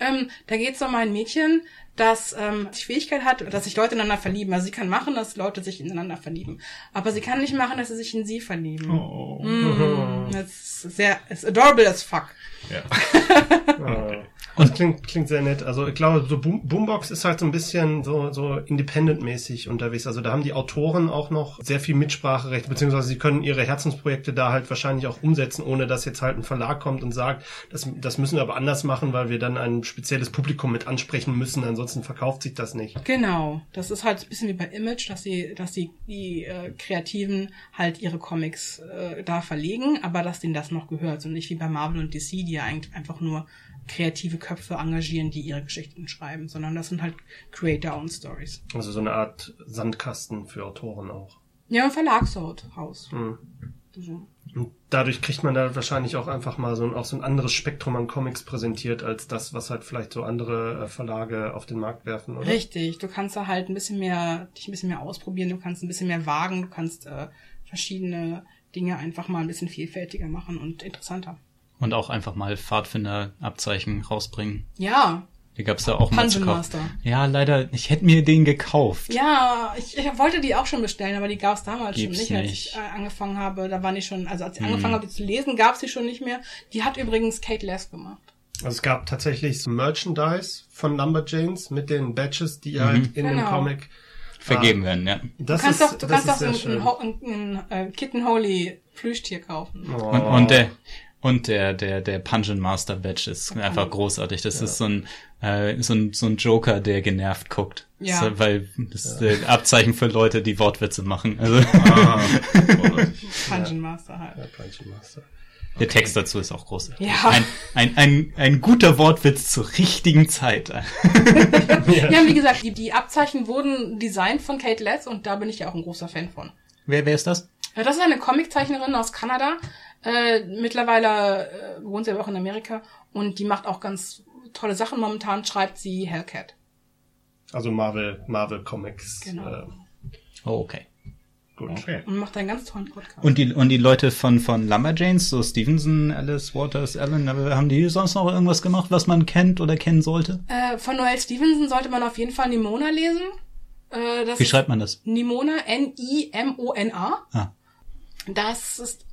Ähm, da geht's um ein Mädchen, das ähm, die Fähigkeit hat, dass sich Leute ineinander verlieben. Also sie kann machen, dass Leute sich ineinander verlieben. Aber sie kann nicht machen, dass sie sich in sie verlieben. Oh. Mm, das ist sehr, ist adorable as fuck. Ja.
Das klingt, klingt sehr nett. Also ich glaube, so Boom, Boombox ist halt so ein bisschen so, so independent-mäßig unterwegs. Also da haben die Autoren auch noch sehr viel Mitspracherecht, beziehungsweise sie können ihre Herzensprojekte da halt wahrscheinlich auch umsetzen, ohne dass jetzt halt ein Verlag kommt und sagt, das, das müssen wir aber anders machen, weil wir dann ein spezielles Publikum mit ansprechen müssen, ansonsten verkauft sich das nicht.
Genau. Das ist halt ein bisschen wie bei Image, dass sie, dass sie die äh, Kreativen halt ihre Comics äh, da verlegen, aber dass denen das noch gehört. Und nicht wie bei Marvel und DC, die ja eigentlich einfach nur kreative Köpfe engagieren, die ihre Geschichten schreiben, sondern das sind halt Creator-owned Stories.
Also so eine Art Sandkasten für Autoren auch.
Ja, ein Verlagshaus.
Mhm. So. Und dadurch kriegt man da wahrscheinlich auch einfach mal so ein, auch so ein anderes Spektrum an Comics präsentiert, als das, was halt vielleicht so andere äh, Verlage auf den Markt werfen, oder?
Richtig. Du kannst da halt ein bisschen mehr, dich ein bisschen mehr ausprobieren, du kannst ein bisschen mehr wagen, du kannst äh, verschiedene Dinge einfach mal ein bisschen vielfältiger machen und interessanter.
Und auch einfach mal Pfadfinderabzeichen rausbringen.
Ja.
Die gab's da auch mal
zu kaufen.
Ja, leider, ich hätte mir den gekauft.
Ja, ich, ich wollte die auch schon bestellen, aber die gab's damals Gibt's schon nicht, als ich äh, angefangen habe. Da waren die schon, also als ich hm. angefangen habe, die zu lesen, gab's die schon nicht mehr. Die hat übrigens Kate Less gemacht.
Also es gab tatsächlich Merchandise von Lumberjanes mit den Badges, die mhm. halt in genau. dem Comic
vergeben ah, werden, ja.
Das du kannst ist, doch, du kannst doch ein, ein, ein, ein, Kitten Holy Plüschtier kaufen.
Oh. Und, und der, und der, der, der Pungeon Master Badge ist einfach großartig. Das ja. ist so ein, äh, so ein, so ein Joker, der genervt guckt. Ja. Das, weil das ist ja. Abzeichen für Leute, die Wortwitze machen. Also. Ah,
Pungeon Master halt.
Ja, Pungeon Master.
Okay. Der Text dazu ist auch groß. Ja. Ein, ein, ein, ein guter Wortwitz zur richtigen Zeit. ja.
ja, wie gesagt, die, die Abzeichen wurden designt von Kate Letts und da bin ich ja auch ein großer Fan von.
Wer, wer ist das?
Ja, das ist eine Comiczeichnerin aus Kanada. Äh, mittlerweile äh, wohnt sie aber auch in Amerika und die macht auch ganz tolle Sachen. Momentan schreibt sie Hellcat.
Also Marvel, Marvel Comics.
Genau.
Äh,
Oh, okay.
gut.
Okay.
Und macht einen ganz tollen Podcast.
Und die, und die Leute von, von Lumberjanes, so Stevenson, Alice, Waters, Allen, haben die sonst noch irgendwas gemacht, was man kennt oder kennen sollte?
Äh, von Noel Stevenson sollte man auf jeden Fall Nimona lesen. Äh, das
Wie schreibt man das?
Nimona, N-I-M-O-N-A.
Ah.
Das ist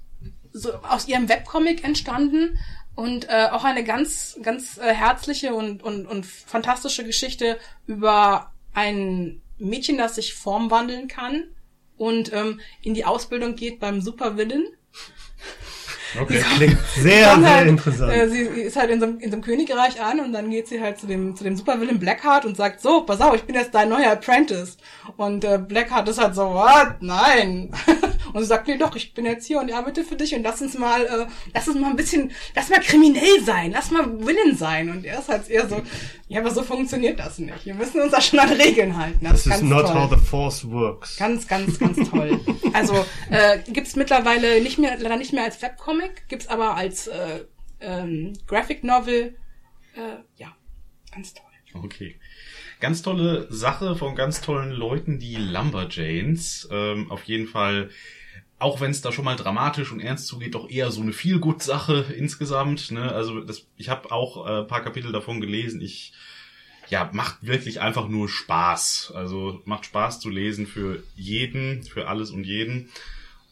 so aus ihrem Webcomic entstanden und äh, auch eine ganz, ganz äh, herzliche und, und, und fantastische Geschichte über ein Mädchen, das sich formwandeln kann und ähm, in die Ausbildung geht beim Supervillain.
Okay.
Klingt sehr, sehr
halt,
interessant.
Äh, sie ist halt in so, einem, in so einem Königreich an und dann geht sie halt zu dem, zu dem Supervillain Blackheart und sagt, so, pass auf, ich bin jetzt dein neuer Apprentice. Und äh, Blackheart ist halt so, what? Nein. und sie sagt, nee, doch, ich bin jetzt hier und arbeite für dich und lass uns mal, äh, lass uns mal ein bisschen, lass mal kriminell sein, lass mal Villain sein. Und er ist halt eher so, ja, aber so funktioniert das nicht. Wir müssen uns da schon an Regeln halten. Das,
This
ist
not
toll.
how the force works.
Ganz, ganz, ganz toll. Also äh, gibt's mittlerweile nicht mehr, leider nicht mehr als Webcomic, gibt's aber als äh, ähm, Graphic Novel. Äh, ja, ganz toll.
Okay. Ganz tolle Sache von ganz tollen Leuten, die Lumberjanes. Ähm, auf jeden Fall, auch wenn es da schon mal dramatisch und ernst zugeht, doch eher so eine Feel-Good-Sache insgesamt. Ne? Also das, ich habe auch äh, ein paar Kapitel davon gelesen. Ich ja, macht wirklich einfach nur Spaß. Also macht Spaß zu lesen für jeden, für alles und jeden.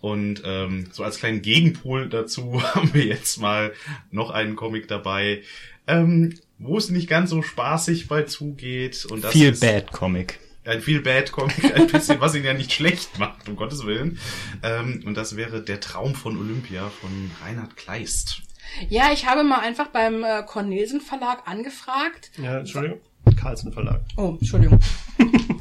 Und ähm, so als kleinen Gegenpol dazu haben wir jetzt mal noch einen Comic dabei, ähm, wo es nicht ganz so spaßig bei zugeht. Und das
Viel
ist
Bad Comic.
ein viel Bad Comic, ein bisschen, was ihn ja nicht schlecht macht, um Gottes Willen. Ähm, und das wäre Der Traum von Olympia von Reinhard Kleist.
Ja, ich habe mal einfach beim äh, Cornelsen Verlag angefragt.
Ja, Entschuldigung. Carlsen Verlag.
Oh, Entschuldigung.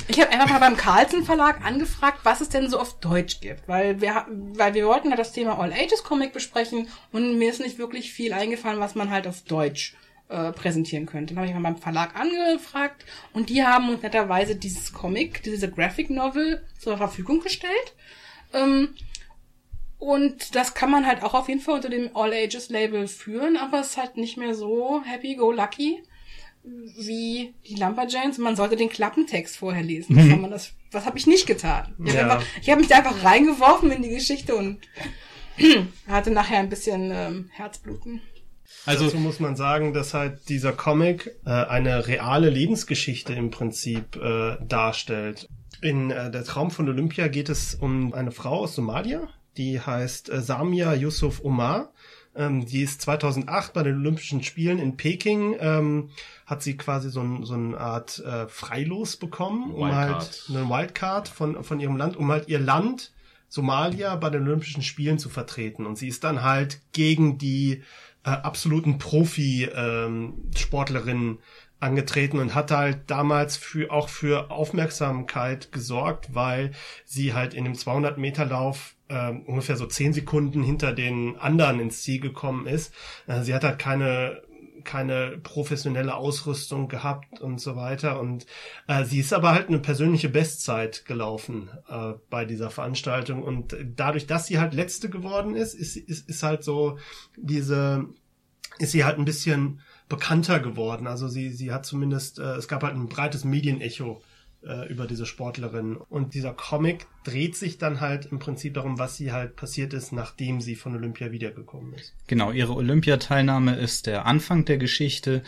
Ich habe einfach mal beim Carlsen Verlag angefragt, was es denn so auf Deutsch gibt, weil wir weil wir wollten ja das Thema All Ages Comic besprechen und mir ist nicht wirklich viel eingefallen, was man halt auf Deutsch äh, präsentieren könnte. Dann habe ich mal beim Verlag angefragt und die haben uns netterweise dieses Comic, diese Graphic Novel zur Verfügung gestellt. Ähm, und das kann man halt auch auf jeden Fall unter dem All Ages Label führen, aber es ist halt nicht mehr so happy go lucky wie die Lumberjanes. Man sollte den Klappentext vorher lesen. Das, man das, das habe ich nicht getan. Ich
Ja.
habe hab mich da einfach reingeworfen in die Geschichte und hatte nachher ein bisschen ähm, Herzbluten.
Also,
Dazu muss man sagen, dass halt dieser Comic äh, eine reale Lebensgeschichte im Prinzip äh, darstellt. In äh, Der Traum von Olympia geht es um eine Frau aus Somalia, die heißt äh, Samia Yusuf Omar. Ähm, die ist 2008 bei den Olympischen Spielen in Peking, ähm, hat sie quasi so, ein, so eine Art äh, Freilos bekommen, um
Wildcard.
halt eine Wildcard von, von ihrem Land, um halt ihr Land Somalia bei den Olympischen Spielen zu vertreten. Und sie ist dann halt gegen die äh, absoluten Profi-Sportlerinnen angetreten und hat halt damals für auch für Aufmerksamkeit gesorgt, weil sie halt in dem 200 Meter Lauf ähm, ungefähr so 10 Sekunden hinter den anderen ins Ziel gekommen ist. Äh, sie hat halt keine keine professionelle Ausrüstung gehabt und so weiter. Und äh, sie ist aber halt eine persönliche Bestzeit gelaufen äh, bei dieser Veranstaltung. Und dadurch, dass sie halt letzte geworden ist, ist, ist, ist halt so diese, ist sie halt ein bisschen bekannter geworden. Also sie, sie hat zumindest, äh, es gab halt ein breites Medienecho äh, über diese Sportlerin. Und dieser Comic dreht sich dann halt im Prinzip darum, was sie halt passiert ist, nachdem sie von Olympia wiedergekommen ist.
genau, ihre Olympiateilnahme ist der Anfang der Geschichte.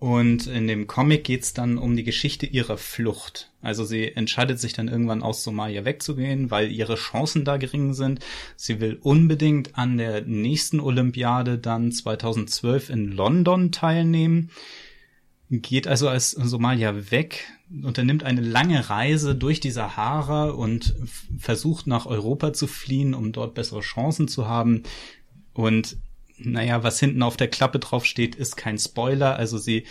Und in dem Comic geht's dann um die Geschichte ihrer Flucht. Also sie entscheidet sich dann irgendwann aus Somalia wegzugehen, weil ihre Chancen da gering sind. Sie will unbedingt an der nächsten Olympiade dann 2012 in London teilnehmen. Geht also als Somalia weg, unternimmt eine lange Reise durch die Sahara und versucht nach Europa zu fliehen, um dort bessere Chancen zu haben. Und naja, was hinten auf der Klappe drauf steht, ist kein Spoiler. Also sie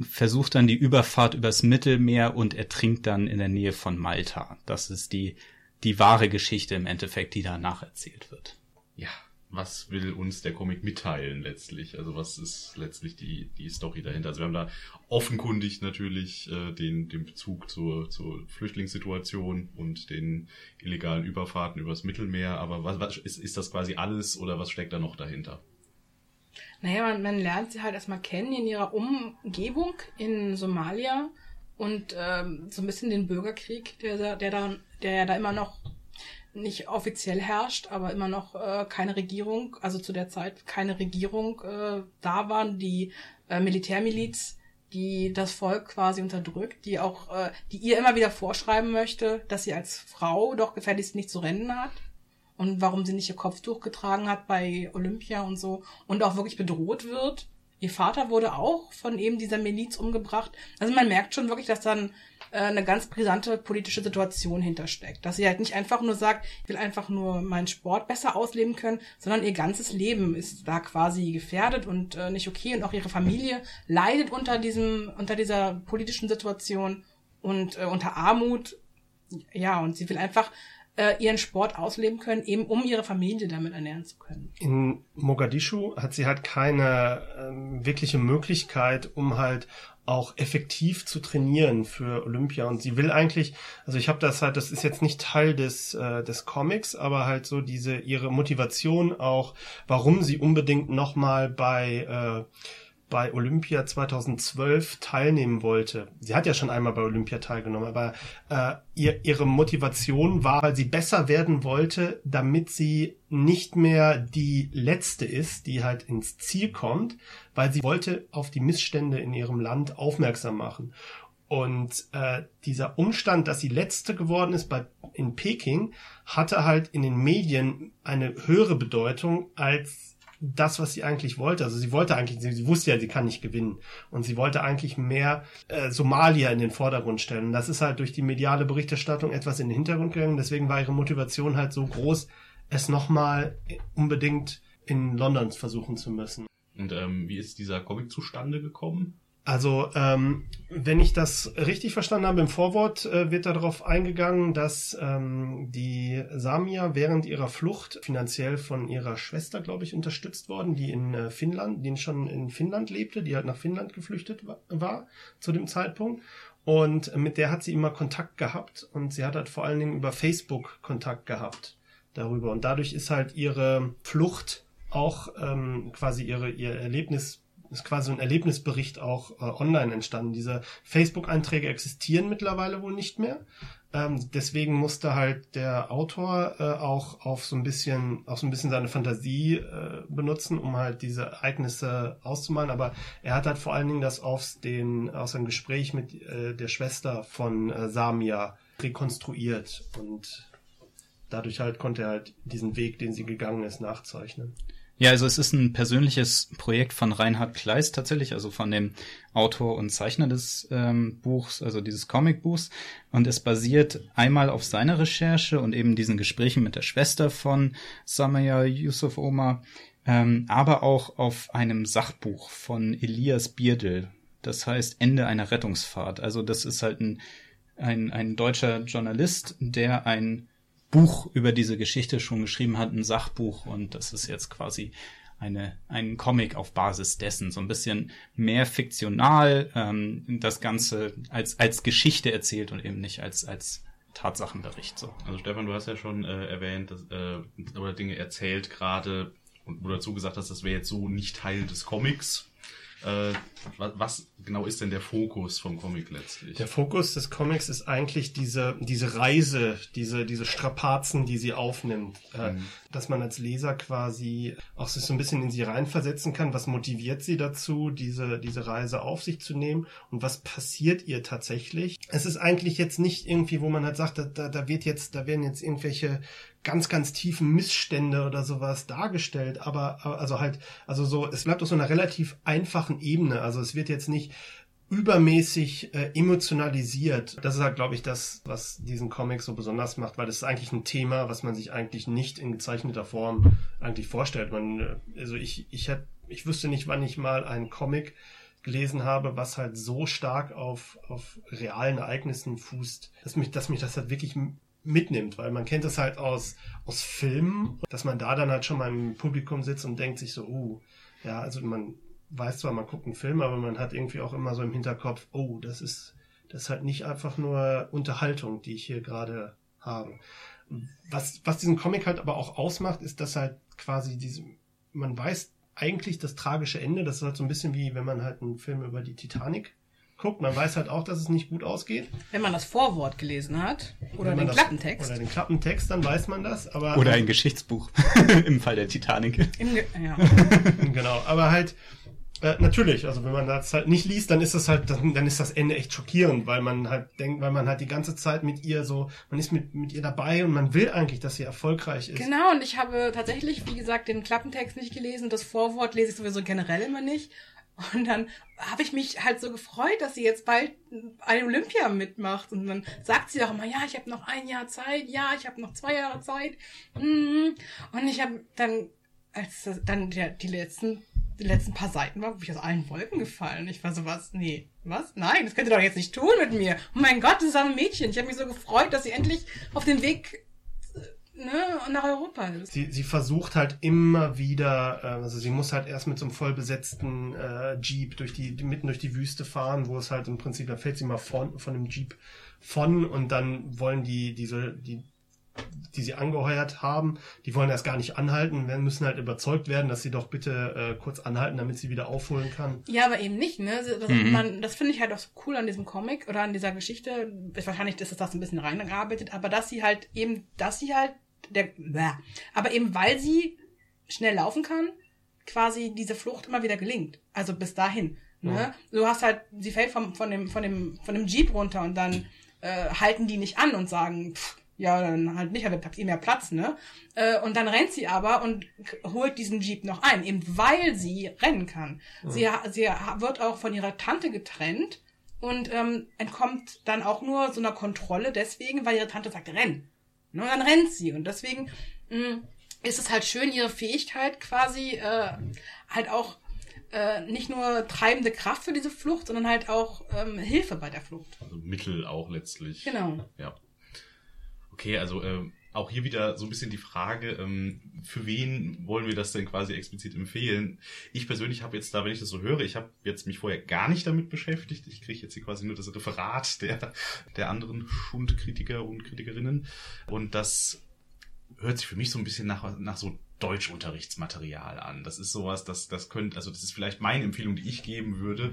versucht dann die Überfahrt übers Mittelmeer und ertrinkt dann in der Nähe von Malta. Das ist die, die wahre Geschichte im Endeffekt, die danach erzählt wird.
Was will uns der Comic mitteilen letztlich? Also was ist letztlich die, die Story dahinter? Also wir haben da offenkundig natürlich äh, den, den Bezug zur, zur Flüchtlingssituation und den illegalen Überfahrten übers Mittelmeer, aber was, was ist, ist das quasi alles oder was steckt da noch dahinter?
Naja, man, man lernt sie halt erstmal kennen in ihrer Umgebung in Somalia. und ähm, so ein bisschen den Bürgerkrieg, der, der da, der ja da immer noch nicht offiziell herrscht, aber immer noch äh, keine Regierung, also zu der Zeit keine Regierung äh, da waren, die äh, Militärmiliz, die das Volk quasi unterdrückt, die auch, äh, die ihr immer wieder vorschreiben möchte, dass sie als Frau doch gefälligst nicht zu rennen hat und warum sie nicht ihr Kopftuch getragen hat bei Olympia und so und auch wirklich bedroht wird. Ihr Vater wurde auch von eben dieser Miliz umgebracht. Also man merkt schon wirklich, dass dann äh, eine ganz brisante politische Situation hintersteckt. Dass sie halt nicht einfach nur sagt, ich will einfach nur meinen Sport besser ausleben können, sondern ihr ganzes Leben ist da quasi gefährdet und äh, nicht okay und auch ihre Familie leidet unter diesem, unter dieser politischen Situation und äh, unter Armut. Ja, und sie will einfach äh, ihren Sport ausleben können, eben um ihre Familie damit ernähren zu können.
In Mogadischu hat sie halt keine ähm, wirkliche Möglichkeit, um halt auch effektiv zu trainieren für Olympia. Und sie will eigentlich, also ich habe das halt, das ist jetzt nicht Teil des äh, des Comics, aber halt so diese ihre Motivation auch, warum sie unbedingt noch mal bei äh, bei Olympia 2012 teilnehmen wollte. Sie hat ja schon einmal bei Olympia teilgenommen, aber äh, ihr, ihre Motivation war, weil sie besser werden wollte, damit sie nicht mehr die letzte ist, die halt ins Ziel kommt, weil sie wollte auf die Missstände in ihrem Land aufmerksam machen. Und äh, dieser Umstand, dass sie letzte geworden ist bei in Peking, hatte halt in den Medien eine höhere Bedeutung als das, was sie eigentlich wollte. Also sie wollte eigentlich, sie, sie wusste ja, sie kann nicht gewinnen. Und sie wollte eigentlich mehr äh, Somalia in den Vordergrund stellen. Und das ist halt durch die mediale Berichterstattung etwas in den Hintergrund gegangen. Deswegen war ihre Motivation halt so groß, es nochmal unbedingt in London versuchen zu müssen.
Und ähm, wie ist dieser Comic zustande gekommen?
Also, ähm, wenn ich das richtig verstanden habe, im Vorwort äh, wird darauf eingegangen, dass ähm, die Samia während ihrer Flucht finanziell von ihrer Schwester, glaube ich, unterstützt worden, die in äh, Finnland, die schon in Finnland lebte, die halt nach Finnland geflüchtet war, war zu dem Zeitpunkt. Und mit der hat sie immer Kontakt gehabt und sie hat halt vor allen Dingen über Facebook Kontakt gehabt darüber. Und dadurch ist halt ihre Flucht auch ähm, quasi ihre ihr Erlebnis ist quasi ein Erlebnisbericht auch äh, online entstanden. Diese Facebook-Einträge existieren mittlerweile wohl nicht mehr. Ähm, deswegen musste halt der Autor äh, auch auf so ein bisschen, auch so ein bisschen seine Fantasie äh, benutzen, um halt diese Ereignisse auszumalen. Aber er hat halt vor allen Dingen das aus den, aus einem Gespräch mit äh, der Schwester von äh, Samia rekonstruiert und dadurch halt konnte er halt diesen Weg, den sie gegangen ist, nachzeichnen.
Ja, also es ist ein persönliches Projekt von Reinhard Kleist tatsächlich, also von dem Autor und Zeichner des ähm, Buchs, also dieses Comicbuchs. Und es basiert einmal auf seiner Recherche und eben diesen Gesprächen mit der Schwester von Samaya Yusuf Omar, ähm, aber auch auf einem Sachbuch von Elias Bierdel. Das heißt Ende einer Rettungsfahrt. Also das ist halt ein, ein, ein deutscher Journalist, der ein Buch über diese Geschichte schon geschrieben hat, ein Sachbuch und das ist jetzt quasi eine, ein Comic auf Basis dessen, so ein bisschen mehr fiktional, ähm, das Ganze als, als Geschichte erzählt und eben nicht als, als Tatsachenbericht. So.
Also Stefan, du hast ja schon äh, erwähnt, dass, äh, oder Dinge erzählt gerade und wo dazu gesagt hast, das wäre jetzt so nicht Teil des Comics. Äh, was genau ist denn der Fokus vom Comic letztlich?
Der Fokus des Comics ist eigentlich diese, diese Reise, diese, diese Strapazen, die sie aufnimmt. Äh, mhm. dass man als Leser quasi auch sich so ein bisschen in sie reinversetzen kann. Was motiviert sie dazu, diese, diese Reise auf sich zu nehmen? Und was passiert ihr tatsächlich? Es ist eigentlich jetzt nicht irgendwie, wo man halt sagt, da, da wird jetzt, da werden jetzt irgendwelche ganz, ganz tiefen Missstände oder sowas dargestellt, aber also halt, also so, es bleibt auf so einer relativ einfachen Ebene. Also es wird jetzt nicht übermäßig äh, emotionalisiert. Das ist halt, glaube ich, das, was diesen Comic so besonders macht, weil das ist eigentlich ein Thema, was man sich eigentlich nicht in gezeichneter Form eigentlich vorstellt. Man, äh, also ich, ich hätte, ich wüsste nicht, wann ich mal einen Comic gelesen habe, was halt so stark auf, auf realen Ereignissen fußt, dass mich, dass mich das halt wirklich mitnimmt, weil man kennt es halt aus, aus Filmen, dass man da dann halt schon mal im Publikum sitzt und denkt sich so, uh, ja, also man weiß zwar, man guckt einen Film, aber man hat irgendwie auch immer so im Hinterkopf, oh, das ist, das ist halt nicht einfach nur Unterhaltung, die ich hier gerade habe. Was, was diesen Comic halt aber auch ausmacht, ist, dass halt quasi diese, man weiß eigentlich das tragische Ende, das ist halt so ein bisschen wie, wenn man halt einen Film über die Titanic guckt, man weiß halt auch, dass es nicht gut ausgeht.
Wenn man das Vorwort gelesen hat oder den
das-
Klappentext.
Oder den Klappentext, dann weiß man das. Aber
Oder ein Geschichtsbuch im Fall der Titanic.
Im Ge ja.
genau, aber halt äh, natürlich, also wenn man das halt nicht liest, dann ist das halt, dann, dann ist das Ende echt schockierend, weil man halt denkt, weil man halt die ganze Zeit mit ihr so, man ist mit, mit ihr dabei und man will eigentlich, dass sie erfolgreich ist.
Genau, und ich habe tatsächlich, wie gesagt, den Klappentext nicht gelesen. Das Vorwort lese ich sowieso generell immer nicht. Und dann habe ich mich halt so gefreut, dass sie jetzt bald ein Olympia mitmacht. Und dann sagt sie auch immer, ja, ich habe noch ein Jahr Zeit, ja, ich habe noch zwei Jahre Zeit. Mhm. Und ich habe dann, als dann der, die letzten die letzten paar Seiten war, ich aus allen Wolken gefallen. Ich war so, was? Nee, was? Nein, das könnt ihr doch jetzt nicht tun mit mir. Oh mein Gott, das ist ein Mädchen. Ich habe mich so gefreut, dass sie endlich auf dem Weg ne, nach Europa ist.
Sie, sie versucht halt immer wieder, äh, also sie muss halt erst mit so einem voll besetzten äh, Jeep durch die, mitten durch die Wüste fahren, wo es halt im Prinzip, da fällt sie mal von, von dem Jeep von und dann wollen die diese die die sie angeheuert haben, die wollen erst gar nicht anhalten, wir müssen halt überzeugt werden, dass sie doch bitte äh, kurz anhalten, damit sie wieder aufholen kann.
Ja, aber eben nicht, ne? Das, man, das finde ich halt auch so cool an diesem Comic oder an dieser Geschichte. Wahrscheinlich ist das ein bisschen reingearbeitet, aber dass sie halt eben, dass sie halt der, aber eben weil sie schnell laufen kann, quasi diese Flucht immer wieder gelingt. Also bis dahin. Ne? Du hast halt, sie fällt vom, von dem, von dem, von dem Jeep runter und dann äh, halten die nicht an und sagen, pff, ja, dann halt nicht, aber habt ihr mehr Platz, ne? Äh, und dann rennt sie aber und holt diesen Jeep noch ein, eben weil sie rennen kann. Sie, ha- sie ha- wird auch von ihrer Tante getrennt und ähm, entkommt dann auch nur so einer Kontrolle deswegen, weil ihre Tante sagt, renn. Ne? Und dann rennt sie. Und deswegen mh, ist es halt schön, ihre Fähigkeit quasi äh, halt auch äh, nicht nur treibende Kraft für diese Flucht, sondern halt auch ähm, Hilfe bei der Flucht.
Also Mittel auch letztlich.
Genau.
Ja. Okay, also ähm, auch hier wieder so ein bisschen die Frage, ähm, für wen wollen wir das denn quasi explizit empfehlen? Ich persönlich habe jetzt da, wenn ich das so höre, ich habe jetzt mich vorher gar nicht damit beschäftigt. Ich kriege jetzt hier quasi nur das Referat der, der anderen Schundkritiker und Kritikerinnen. Und das hört sich für mich so ein bisschen nach, nach so Deutschunterrichtsmaterial an. Das ist sowas, das, das könnte, also das ist vielleicht meine Empfehlung, die ich geben würde,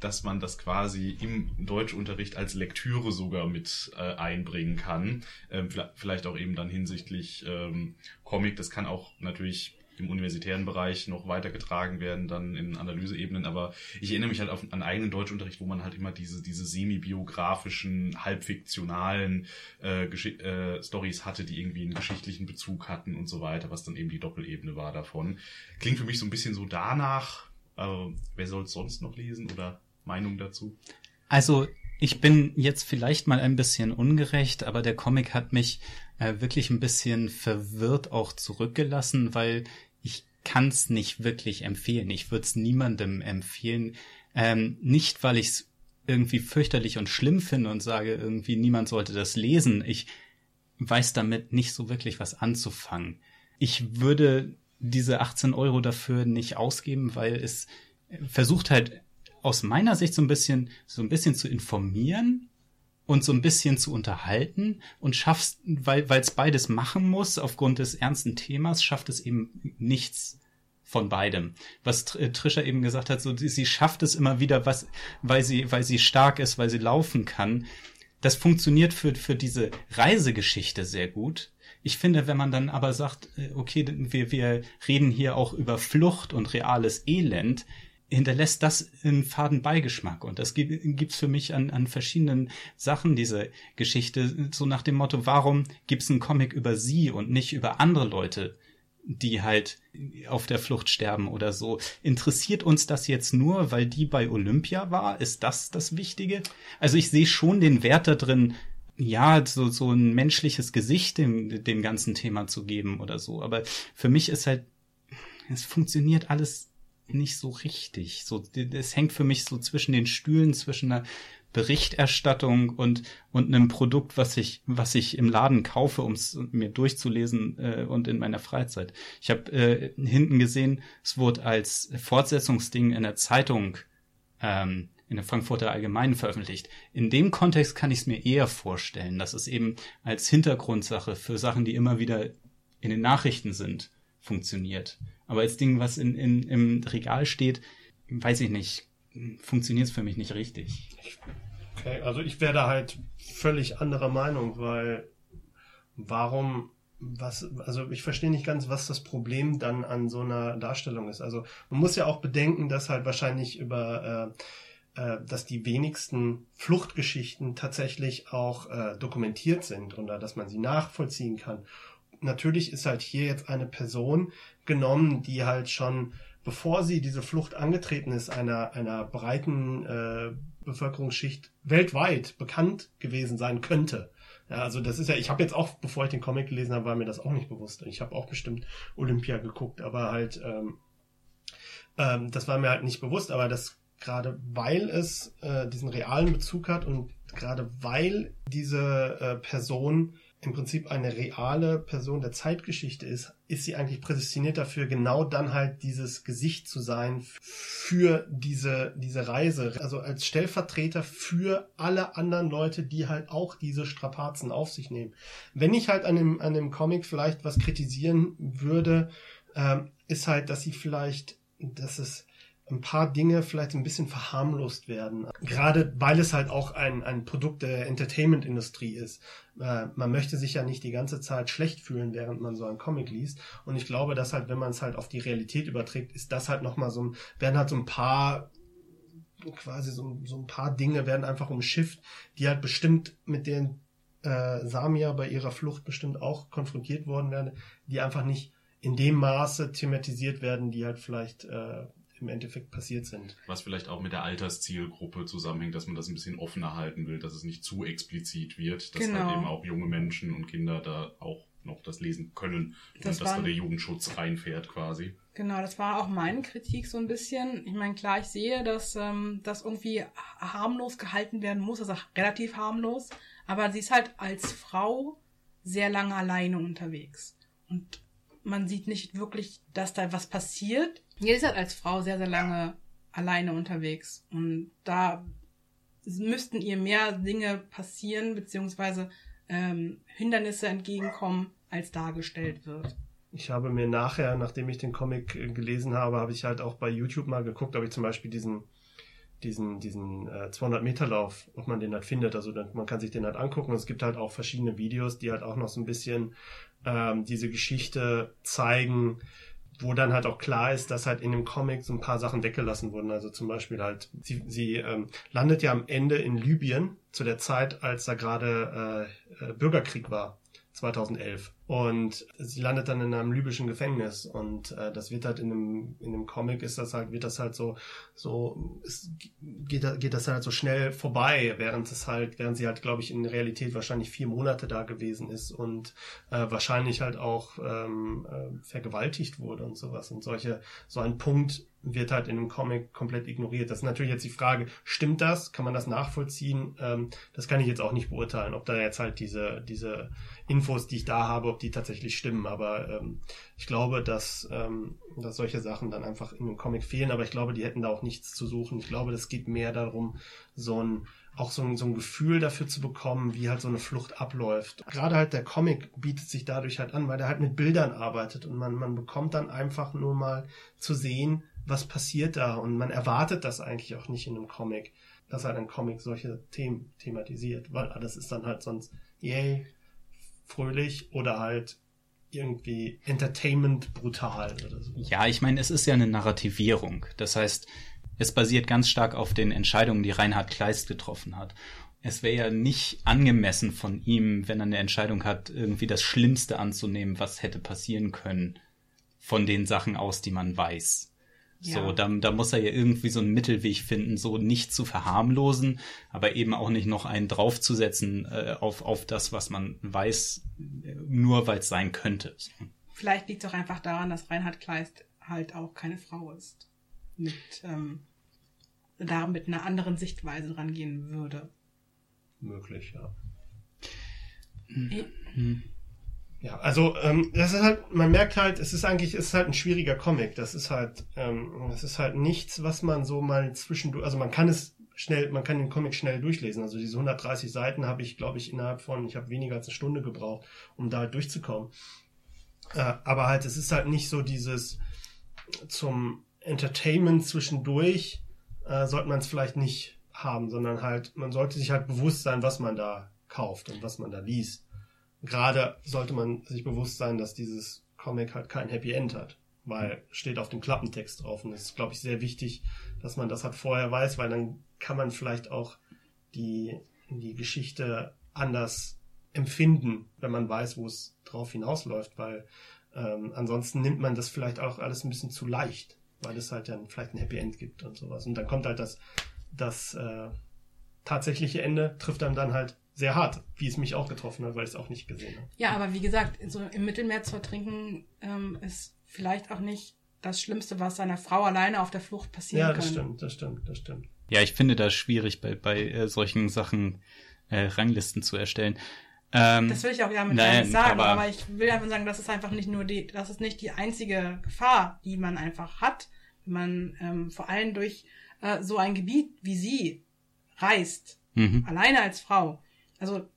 dass man das quasi im Deutschunterricht als Lektüre sogar mit äh, einbringen kann. Ähm, vielleicht- auch eben dann hinsichtlich ähm, Comic. Das kann auch natürlich im universitären Bereich noch weitergetragen werden, dann in Analyseebenen. Aber ich erinnere mich halt auf, an eigenen Deutschunterricht, wo man halt immer diese, diese semi-biografischen, halbfiktionalen äh, äh, Stories hatte, die irgendwie einen geschichtlichen Bezug hatten und so weiter, was dann eben die Doppelebene war davon. Klingt für mich so ein bisschen so danach. Äh, wer soll es sonst noch lesen oder Meinung dazu?
Also ich bin jetzt vielleicht mal ein bisschen ungerecht, aber der Comic hat mich äh, wirklich ein bisschen verwirrt auch zurückgelassen, weil ich kann es nicht wirklich empfehlen. Ich würde es niemandem empfehlen. Ähm, nicht, weil ich es irgendwie fürchterlich und schlimm finde und sage, irgendwie niemand sollte das lesen. Ich weiß damit nicht so wirklich was anzufangen. Ich würde diese 18 Euro dafür nicht ausgeben, weil es versucht halt aus meiner Sicht so ein bisschen, so ein bisschen zu informieren und so ein bisschen zu unterhalten und schaffst, weil es beides machen muss, aufgrund des ernsten Themas, schafft es eben nichts von beidem. Was äh, Trisha eben gesagt hat, so sie, sie schafft es immer wieder, was, weil sie, weil sie stark ist, weil sie laufen kann. Das funktioniert für, für diese Reisegeschichte sehr gut. Ich finde, wenn man dann aber sagt, äh, okay, wir, wir reden hier auch über Flucht und reales Elend, hinterlässt das einen faden Beigeschmack. Und das gibt gibt's für mich an, an verschiedenen Sachen, diese Geschichte, so nach dem Motto, warum gibt's einen Comic über sie und nicht über andere Leute, die halt auf der Flucht sterben oder so. Interessiert uns das jetzt nur, weil die bei Olympia war? Ist das das Wichtige? Also ich sehe schon den Wert da drin, ja, so, so ein menschliches Gesicht dem, dem ganzen Thema zu geben oder so. Aber für mich ist halt, es funktioniert alles nicht so richtig. So, es hängt für mich so zwischen den Stühlen, zwischen einer Berichterstattung und und einem Produkt, was ich was ich im Laden kaufe, um es mir durchzulesen äh, und in meiner Freizeit. Ich habe äh, hinten gesehen, es wurde als Fortsetzungsding in der Zeitung ähm, in der Frankfurter Allgemeinen veröffentlicht. In dem Kontext kann ich es mir eher vorstellen, dass es eben als Hintergrundsache für Sachen, die immer wieder in den Nachrichten sind, funktioniert. Aber als Ding, was in, in, im Regal steht, weiß ich nicht. funktioniert es für mich nicht richtig.
Okay, also ich wäre da halt völlig anderer Meinung, weil warum was, also ich verstehe nicht ganz, was das Problem dann an so einer Darstellung ist. Also man muss ja auch bedenken, dass halt wahrscheinlich über äh, äh, dass die wenigsten Fluchtgeschichten tatsächlich auch äh, dokumentiert sind oder dass man sie nachvollziehen kann. Natürlich ist halt hier jetzt eine Person genommen, die halt schon bevor sie diese Flucht angetreten ist, einer, einer breiten äh, Bevölkerungsschicht weltweit bekannt gewesen sein könnte. Ja, also das ist ja, ich habe jetzt auch, bevor ich den Comic gelesen habe, war mir das auch nicht bewusst. Ich habe auch bestimmt Olympia geguckt, aber halt, ähm, ähm, das war mir halt nicht bewusst, aber das gerade weil es äh, diesen realen Bezug hat und gerade weil diese äh, Person im Prinzip eine reale Person der Zeitgeschichte ist, ist sie eigentlich prädestiniert dafür, genau dann halt dieses Gesicht zu sein für diese, diese Reise. Also als Stellvertreter für alle anderen Leute, die halt auch diese Strapazen auf sich nehmen. Wenn ich halt an dem, an dem Comic vielleicht was kritisieren würde, ähm, ist halt, dass sie vielleicht, dass es ein paar Dinge vielleicht ein bisschen verharmlost werden. Gerade weil es halt auch ein, ein Produkt der Entertainment-Industrie ist. Äh, man möchte sich ja nicht die ganze Zeit schlecht fühlen, während man so einen Comic liest. Und ich glaube, dass halt, wenn man es halt auf die Realität überträgt, ist das halt nochmal so ein, werden halt so ein paar quasi so, so ein paar Dinge werden einfach umschifft, die halt bestimmt mit denen äh, Samia bei ihrer Flucht bestimmt auch konfrontiert worden werden, die einfach nicht in dem Maße thematisiert werden, die halt vielleicht äh, im Endeffekt passiert sind.
Was vielleicht auch mit der Alterszielgruppe zusammenhängt, dass man das ein bisschen offener halten will, dass es nicht zu explizit wird, dass genau. halt eben auch junge Menschen und Kinder da auch noch das lesen können das und dass da der Jugendschutz reinfährt quasi.
Genau, das war auch meine Kritik so ein bisschen. Ich meine, klar, ich sehe, dass ähm, das irgendwie harmlos gehalten werden muss, also relativ harmlos, aber sie ist halt als Frau sehr lange alleine unterwegs. Und man sieht nicht wirklich, dass da was passiert. Hier ist halt als Frau sehr, sehr lange alleine unterwegs. Und da müssten ihr mehr Dinge passieren, beziehungsweise ähm, Hindernisse entgegenkommen, als dargestellt wird.
Ich habe mir nachher, nachdem ich den Comic äh, gelesen habe, habe ich halt auch bei YouTube mal geguckt, ob ich zum Beispiel diesen diesen, diesen äh, 200-Meter-Lauf, ob man den halt findet. Also dann, man kann sich den halt angucken. Und es gibt halt auch verschiedene Videos, die halt auch noch so ein bisschen ähm, diese Geschichte zeigen, wo dann halt auch klar ist, dass halt in dem Comic so ein paar Sachen weggelassen wurden. Also zum Beispiel halt, sie, sie ähm, landet ja am Ende in Libyen zu der Zeit, als da gerade äh, äh Bürgerkrieg war. 2011. Und sie landet dann in einem libyschen Gefängnis und äh, das wird halt in einem in einem Comic ist das halt wird das halt so so es geht geht das halt so schnell vorbei, während es halt während sie halt glaube ich in Realität wahrscheinlich vier Monate da gewesen ist und äh, wahrscheinlich halt auch ähm, äh, vergewaltigt wurde und sowas und solche so ein Punkt wird halt in einem Comic komplett ignoriert. Das ist natürlich jetzt die Frage, stimmt das? Kann man das nachvollziehen? Ähm, das kann ich jetzt auch nicht beurteilen, ob da jetzt halt diese, diese Infos, die ich da habe, ob die tatsächlich stimmen. Aber ähm, ich glaube, dass, ähm, dass solche Sachen dann einfach in dem Comic fehlen. Aber ich glaube, die hätten da auch nichts zu suchen. Ich glaube, das geht mehr darum, so ein auch so ein, so ein Gefühl dafür zu bekommen, wie halt so eine Flucht abläuft. Gerade halt der Comic bietet sich dadurch halt an, weil der halt mit Bildern arbeitet und man, man bekommt dann einfach nur mal zu sehen, was passiert da und man erwartet das eigentlich auch nicht in einem Comic, dass halt ein Comic solche Themen thematisiert, weil das ist dann halt sonst yay, fröhlich oder halt irgendwie Entertainment brutal oder so.
Ja, ich meine, es ist ja eine Narrativierung. Das heißt, es basiert ganz stark auf den Entscheidungen, die Reinhard Kleist getroffen hat. Es wäre ja nicht angemessen von ihm, wenn er eine Entscheidung hat, irgendwie das Schlimmste anzunehmen, was hätte passieren können, von den Sachen aus, die man weiß. Ja. So, da, da muss er ja irgendwie so einen Mittelweg finden, so nicht zu verharmlosen, aber eben auch nicht noch einen draufzusetzen äh, auf, auf das, was man weiß, nur weil es sein könnte.
Vielleicht liegt es auch einfach daran, dass Reinhard Kleist halt auch keine Frau ist. Mit, ähm, da mit einer anderen Sichtweise rangehen würde.
Möglich, ja. Mhm. Ja, also ähm, das ist halt, man merkt halt, es ist eigentlich, es ist halt ein schwieriger Comic. Das ist halt, ähm, das ist halt nichts, was man so mal zwischendurch, also man kann es schnell, man kann den Comic schnell durchlesen. Also diese 130 Seiten habe ich, glaube ich, innerhalb von, ich habe weniger als eine Stunde gebraucht, um da halt durchzukommen. Äh, aber halt, es ist halt nicht so dieses zum Entertainment zwischendurch äh, sollte man es vielleicht nicht haben, sondern halt, man sollte sich halt bewusst sein, was man da kauft und was man da liest. Gerade sollte man sich bewusst sein, dass dieses Comic halt kein Happy End hat, weil steht auf dem Klappentext drauf und es ist, glaube ich, sehr wichtig, dass man das halt vorher weiß, weil dann kann man vielleicht auch die, die Geschichte anders empfinden, wenn man weiß, wo es drauf hinausläuft, weil ähm, ansonsten nimmt man das vielleicht auch alles ein bisschen zu leicht, weil es halt dann vielleicht ein Happy End gibt und sowas. Und dann kommt halt das, das äh, tatsächliche Ende trifft dann dann halt sehr hart, wie es mich auch getroffen hat, weil ich es auch nicht gesehen habe.
Ja, aber wie gesagt, so im Mittelmeer zu ertrinken ähm, ist vielleicht auch nicht das Schlimmste, was seiner Frau alleine auf der Flucht passieren
Ja,
kann.
das stimmt, das stimmt, das stimmt.
Ja, ich finde das schwierig, bei, bei äh, solchen Sachen äh, Ranglisten zu erstellen. Ähm,
Das will ich auch ja mit
Nein,
nicht sagen,
aber-
aber, ich will einfach sagen, das ist einfach nicht nur die, das ist nicht die einzige Gefahr, die man einfach hat, wenn man ähm, vor allem durch äh, so ein Gebiet wie sie reist,
mhm.
alleine als Frau. Also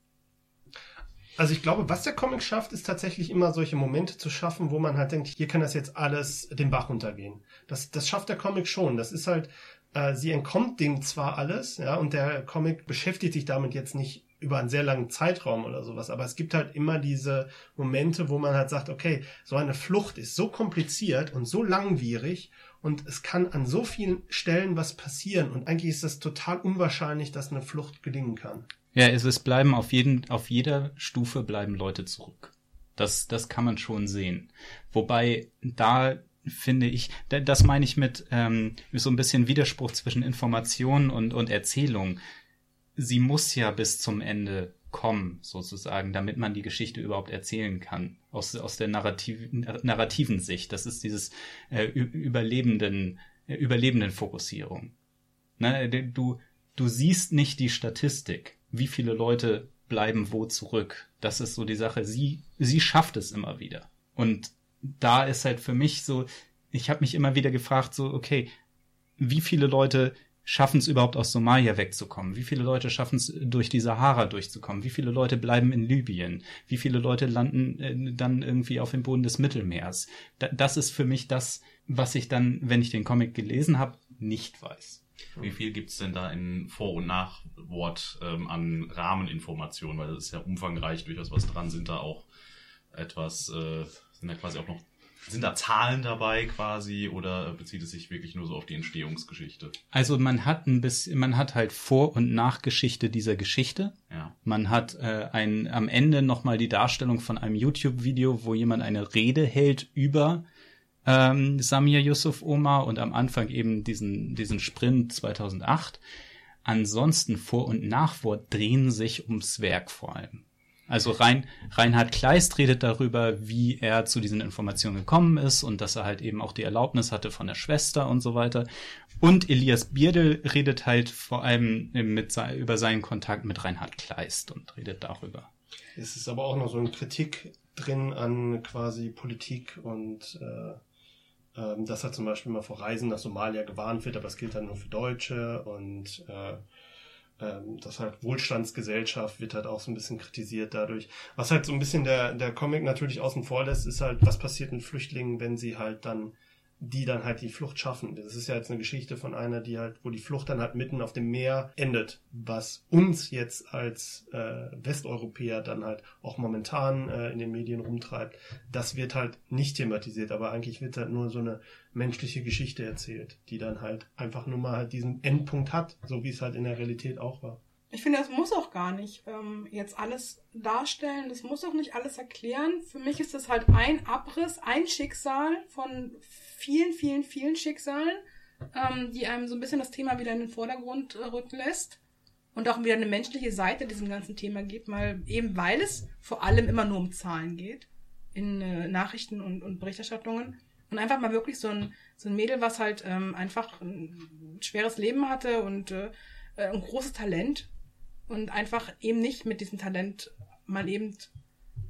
Also ich glaube, was der Comic schafft, ist tatsächlich immer solche Momente zu schaffen, wo man halt denkt, hier kann das jetzt alles den Bach runtergehen. Das, das schafft der Comic schon. Das ist halt, äh, sie entkommt dem zwar alles, ja, und der Comic beschäftigt sich damit jetzt nicht über einen sehr langen Zeitraum oder sowas, aber es gibt halt immer diese Momente, wo man halt sagt, okay, so eine Flucht ist so kompliziert und so langwierig und es kann an so vielen Stellen was passieren und eigentlich ist das total unwahrscheinlich, dass eine Flucht gelingen kann.
Ja, es, es bleiben auf jeden, auf jeder Stufe bleiben Leute zurück. Das, das kann man schon sehen. Wobei da finde ich, da- das meine ich mit ähm, so ein bisschen Widerspruch zwischen Information und, und Erzählung. Sie muss ja bis zum Ende kommen, sozusagen, damit man die Geschichte überhaupt erzählen kann. Aus, aus der narrativ, narrativen Sicht. Das ist dieses äh, überlebenden, äh, überlebenden Fokussierung. Ne, du, du siehst nicht die Statistik, wie viele Leute bleiben wo zurück. Das ist so die Sache. Sie, sie schafft es immer wieder. Und da ist halt für mich so, ich habe mich immer wieder gefragt, so, okay, wie viele Leute schaffen es überhaupt aus Somalia wegzukommen? Wie viele Leute schaffen es durch die Sahara durchzukommen? Wie viele Leute bleiben in Libyen? Wie viele Leute landen äh, dann irgendwie auf dem Boden des Mittelmeers? Da, das ist für mich das, was ich dann, wenn ich den Comic gelesen habe, nicht weiß.
Wie viel gibt's denn da in Vor- und Nachwort ähm, an Rahmeninformationen? Weil das ist ja umfangreich, durchaus was dran. Sind da auch etwas, äh, sind da quasi auch noch, sind da Zahlen dabei quasi oder bezieht es sich wirklich nur so auf die Entstehungsgeschichte?
Also man hat ein bisschen, man hat halt Vor- und Nachgeschichte dieser Geschichte.
Ja.
Man hat äh, ein, am Ende nochmal die Darstellung von einem YouTube-Video, wo jemand eine Rede hält über ähm, Samir Yusuf Omar und am Anfang eben diesen, diesen Sprint 2008. Ansonsten Vor- und Nachwort drehen sich ums Werk vor allem. Also Rein, Reinhard Kleist redet darüber, wie er zu diesen Informationen gekommen ist und dass er halt eben auch die Erlaubnis hatte von der Schwester und so weiter. Und Elias Bierdel redet halt vor allem mit, über seinen Kontakt mit Reinhard Kleist und redet darüber.
Es ist aber auch noch so eine Kritik drin an quasi Politik und äh, ähm, dass er zum Beispiel mal vor Reisen nach Somalia gewarnt wird, aber das gilt dann nur für Deutsche und äh, ähm, das halt Wohlstandsgesellschaft wird halt auch so ein bisschen kritisiert dadurch. Was halt so ein bisschen der, der Comic natürlich außen vor lässt, ist halt, was passiert mit Flüchtlingen, wenn sie halt dann die dann halt die Flucht schaffen. Das ist ja jetzt eine Geschichte von einer, die halt, wo die Flucht dann halt mitten auf dem Meer endet, was uns jetzt als äh, Westeuropäer dann halt auch momentan äh, in den Medien rumtreibt. Das wird halt nicht thematisiert, aber eigentlich wird halt nur so eine menschliche Geschichte erzählt, die dann halt einfach nur mal halt diesen Endpunkt hat, so wie es halt in der Realität auch war.
Ich finde, das muss auch gar nicht ähm, jetzt alles darstellen. Das muss auch nicht alles erklären. Für mich ist das halt ein Abriss, ein Schicksal von vielen, vielen, vielen Schicksalen, ähm, die einem so ein bisschen das Thema wieder in den Vordergrund äh, rücken lässt und auch wieder eine menschliche Seite diesem ganzen Thema gibt, mal eben weil es vor allem immer nur um Zahlen geht in äh, Nachrichten und, und Berichterstattungen. Und einfach mal wirklich so ein, so ein Mädel, was halt ähm, einfach ein schweres Leben hatte und äh, ein großes Talent und einfach eben nicht mit diesem Talent mal eben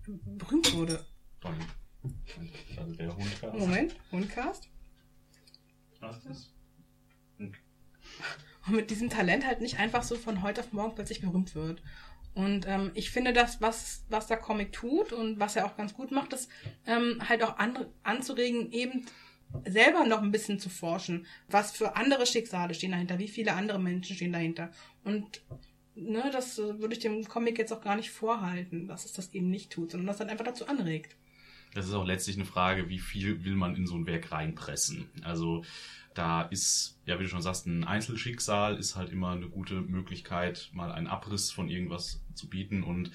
berühmt wurde.
Also der Hund
Moment, Hundcast.
Was ist das?
Und mit diesem Talent halt nicht einfach so von heute auf morgen plötzlich berühmt wird. Und ähm, ich finde das, was, was der Comic tut und was er auch ganz gut macht, ist ähm, halt auch andere anzuregen, eben selber noch ein bisschen zu forschen. Was für andere Schicksale stehen dahinter? Wie viele andere Menschen stehen dahinter? Und ne, das äh, würde ich dem Comic jetzt auch gar nicht vorhalten, dass es das eben nicht tut, sondern dass es halt einfach dazu anregt.
Das ist auch letztlich eine Frage, wie viel will man in so ein Werk reinpressen. Also da ist, ja, wie du schon sagst, ein Einzelschicksal ist halt immer eine gute Möglichkeit, mal einen Abriss von irgendwas zu bieten und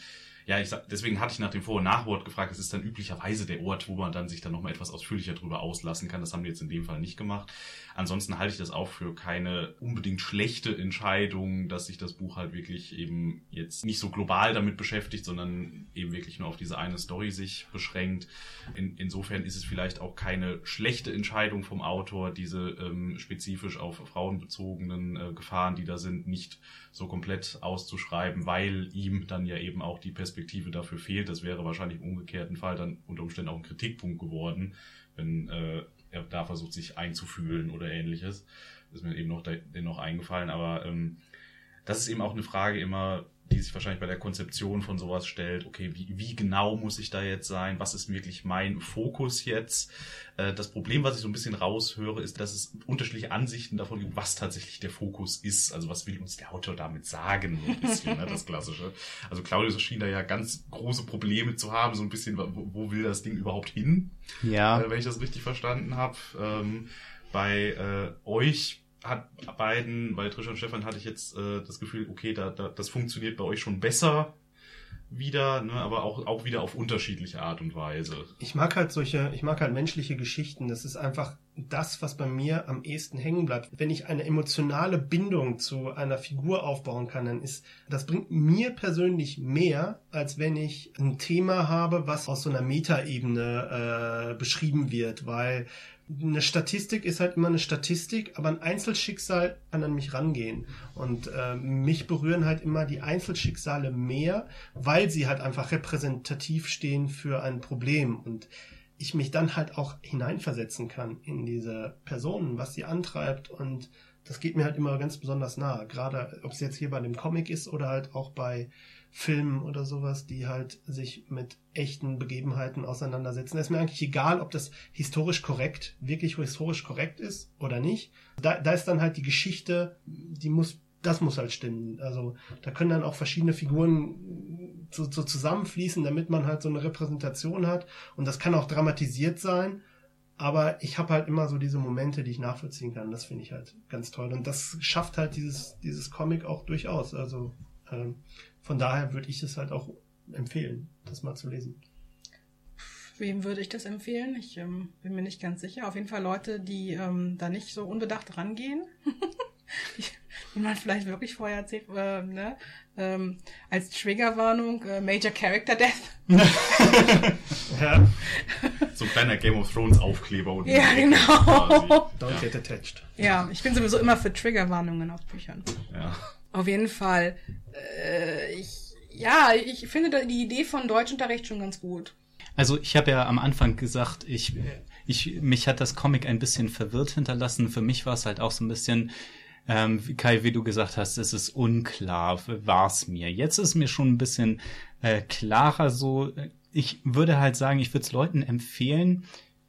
ja, ich sag, deswegen hatte ich nach dem Vor- und Nachwort gefragt. Es ist dann üblicherweise der Ort, wo man dann sich dann nochmal etwas ausführlicher drüber auslassen kann. Das haben wir jetzt in dem Fall nicht gemacht. Ansonsten halte ich das auch für keine unbedingt schlechte Entscheidung, dass sich das Buch halt wirklich eben jetzt nicht so global damit beschäftigt, sondern eben wirklich nur auf diese eine Story sich beschränkt. In, insofern ist es vielleicht auch keine schlechte Entscheidung vom Autor, diese ähm, spezifisch auf Frauen bezogenen äh, Gefahren, die da sind, nicht so komplett auszuschreiben, weil ihm dann ja eben auch die Perspektive dafür fehlt. Das wäre wahrscheinlich im umgekehrten Fall dann unter Umständen auch ein Kritikpunkt geworden, wenn äh, er da versucht, sich einzufühlen oder ähnliches. Das ist mir eben noch dennoch eingefallen, aber ähm, das ist eben auch eine Frage immer, die sich wahrscheinlich bei der Konzeption von sowas stellt. Okay, wie, wie genau muss ich da jetzt sein? Was ist wirklich mein Fokus jetzt? Äh, das Problem, was ich so ein bisschen raushöre, ist, dass es unterschiedliche Ansichten davon gibt, was tatsächlich der Fokus ist. Also was will uns der Autor damit sagen? So ein bisschen, ne, das Klassische. Also Claudius schien da ja ganz große Probleme zu haben, so ein bisschen, wo, wo will das Ding überhaupt hin?
Ja.
Äh, wenn ich das richtig verstanden habe. Ähm, bei äh, euch hat beiden, bei Trisha und Stefan hatte ich jetzt äh, das Gefühl, okay, da, da, das funktioniert bei euch schon besser wieder, ne, aber auch, auch wieder auf unterschiedliche Art und Weise.
Ich mag halt solche, ich mag halt menschliche Geschichten. Das ist einfach das, was bei mir am ehesten hängen bleibt. Wenn ich eine emotionale Bindung zu einer Figur aufbauen kann, dann ist, das bringt mir persönlich mehr, als wenn ich ein Thema habe, was aus so einer Metaebene äh, beschrieben wird, weil eine Statistik ist halt immer eine Statistik, aber ein Einzelschicksal kann an mich rangehen. Und äh, mich berühren halt immer die Einzelschicksale mehr, weil sie halt einfach repräsentativ stehen für ein Problem. Und ich mich dann halt auch hineinversetzen kann in diese Personen, was sie antreibt und das geht mir halt immer ganz besonders nah. Gerade ob es jetzt hier bei dem Comic ist oder halt auch bei Filmen oder sowas, die halt sich mit echten Begebenheiten auseinandersetzen. Es ist mir eigentlich egal, ob das historisch korrekt, wirklich historisch korrekt ist oder nicht. Da, da ist dann halt die Geschichte, die muss, das muss halt stimmen. Also da können dann auch verschiedene Figuren so, so zusammenfließen, damit man halt so eine Repräsentation hat. Und das kann auch dramatisiert sein. Aber ich habe halt immer so diese Momente, die ich nachvollziehen kann. Das finde ich halt ganz toll. Und das schafft halt dieses, dieses Comic auch durchaus. Also ähm, von daher würde ich es halt auch empfehlen, das mal zu lesen.
Wem würde ich das empfehlen? Ich ähm, bin mir nicht ganz sicher. Auf jeden Fall Leute, die ähm, da nicht so unbedacht rangehen. Wie man vielleicht wirklich vorher erzählt, äh, ne? ähm, als Triggerwarnung äh, Major Character Death.
ja.
So ein kleiner Game of Thrones Aufkleber und
Ja, genau.
Don't
Ja.
get attached.
Ja, ich bin sowieso immer für Triggerwarnungen auf Büchern.
ja.
Auf jeden Fall. Äh, ich, ja, ich finde die Idee von Deutschunterricht schon ganz gut.
Also ich habe ja am Anfang gesagt, ich, ich, mich hat das Comic ein bisschen verwirrt hinterlassen. Für mich war es halt auch so ein bisschen, ähm, Kai, wie du gesagt hast, es ist unklar, war's mir. Jetzt ist mir schon ein bisschen äh, klarer so. Ich würde halt sagen, ich würde es Leuten empfehlen,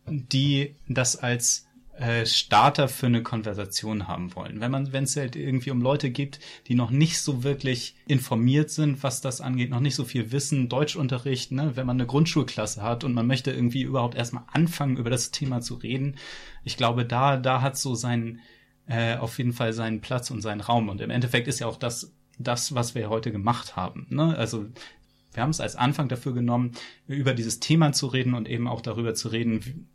die das als äh, Starter für eine Konversation haben wollen. Wenn man, wenn es halt irgendwie um Leute gibt, die noch nicht so wirklich informiert sind, was das angeht, noch nicht so viel wissen, Deutschunterricht, ne, wenn man eine Grundschulklasse hat und man möchte irgendwie überhaupt erstmal anfangen, über das Thema zu reden. Ich glaube, da, da hat so sein, äh, auf jeden Fall seinen Platz und seinen Raum. Und im Endeffekt ist ja auch das, das, was wir heute gemacht haben. Ne? Also wir haben es als Anfang dafür genommen, über dieses Thema zu reden und eben auch darüber zu reden,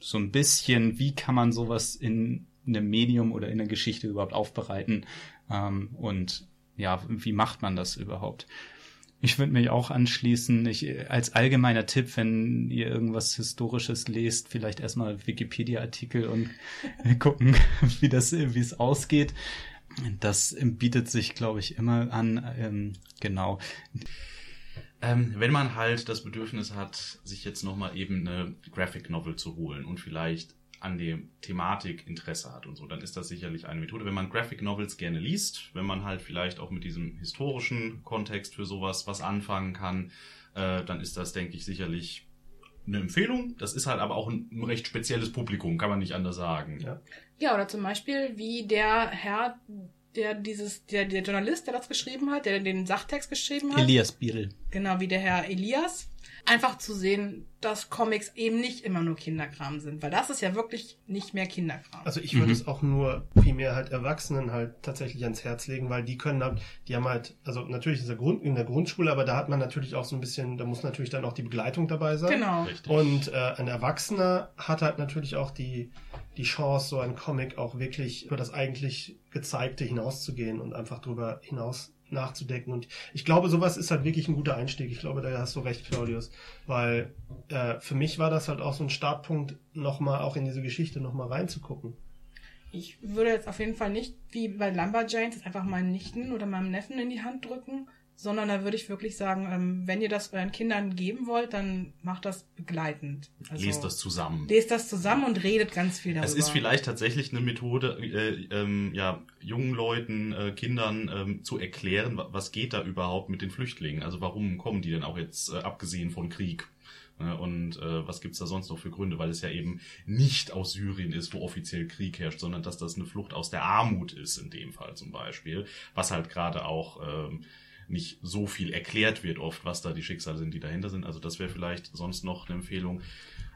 so ein bisschen, wie kann man sowas in einem Medium oder in einer Geschichte überhaupt aufbereiten ähm, und ja, wie macht man das überhaupt? Ich würde mich auch anschließen, ich, als allgemeiner Tipp, wenn ihr irgendwas Historisches lest, vielleicht erstmal Wikipedia-Artikel und gucken, wie das, wie es ausgeht. Das bietet sich, glaube ich, immer an. Ähm, genau.
Ähm, wenn man halt das Bedürfnis hat, sich jetzt nochmal eben eine Graphic Novel zu holen und vielleicht an der Thematik Interesse hat und so, dann ist das sicherlich eine Methode. Wenn man Graphic Novels gerne liest, wenn man halt vielleicht auch mit diesem historischen Kontext für sowas was anfangen kann, äh, dann ist das, denke ich, sicherlich eine Empfehlung. Das ist halt aber auch ein, ein recht spezielles Publikum, kann man nicht anders sagen.
Ja.
Ja, oder zum Beispiel wie der Herr, der dieses, der, der Journalist, der das geschrieben hat, der den Sachtext geschrieben hat.
Elias Biel.
Genau, wie der Herr Elias. Einfach zu sehen, dass Comics eben nicht immer nur Kinderkram sind, weil das ist ja wirklich nicht mehr Kinderkram.
Also ich würde es auch nur primär halt Erwachsenen halt tatsächlich ans Herz legen, weil die können halt, die haben halt, also natürlich ist der Grund in der Grundschule, aber da hat man natürlich auch so ein bisschen, da muss natürlich dann auch die Begleitung dabei sein.
genau.
Richtig.
Und äh, ein Erwachsener hat halt natürlich auch die, die Chance, so ein Comic auch wirklich über das eigentlich Gezeigte hinauszugehen und einfach drüber hinaus nachzudenken. Und ich glaube, sowas ist halt wirklich ein guter Einstieg. Ich glaube, da hast du recht, Claudius. Weil äh, für mich war das halt auch so ein Startpunkt, nochmal auch in diese Geschichte nochmal reinzugucken.
Ich würde jetzt auf jeden Fall nicht wie bei Lumberjanes einfach meinen Nichten oder meinem Neffen in die Hand drücken, sondern da würde ich wirklich sagen, ähm, wenn ihr das euren Kindern geben wollt, dann macht das begleitend. Also,
Lest das zusammen.
Lest das zusammen und redet ganz viel darüber.
Es ist vielleicht tatsächlich eine Methode, äh, ähm, ja, jungen Leuten, äh, Kindern ähm, zu erklären, wa- was geht da überhaupt mit den Flüchtlingen? Also warum kommen die denn auch jetzt, äh, abgesehen von Krieg? Und äh, was gibt's da sonst noch für Gründe? Weil es ja eben nicht aus Syrien ist, wo offiziell Krieg herrscht, sondern dass das eine Flucht aus der Armut ist, in dem Fall zum Beispiel. Was halt gerade auch ähm, nicht so viel erklärt wird oft, was da die Schicksale sind, die dahinter sind. Also das wäre vielleicht sonst noch eine Empfehlung.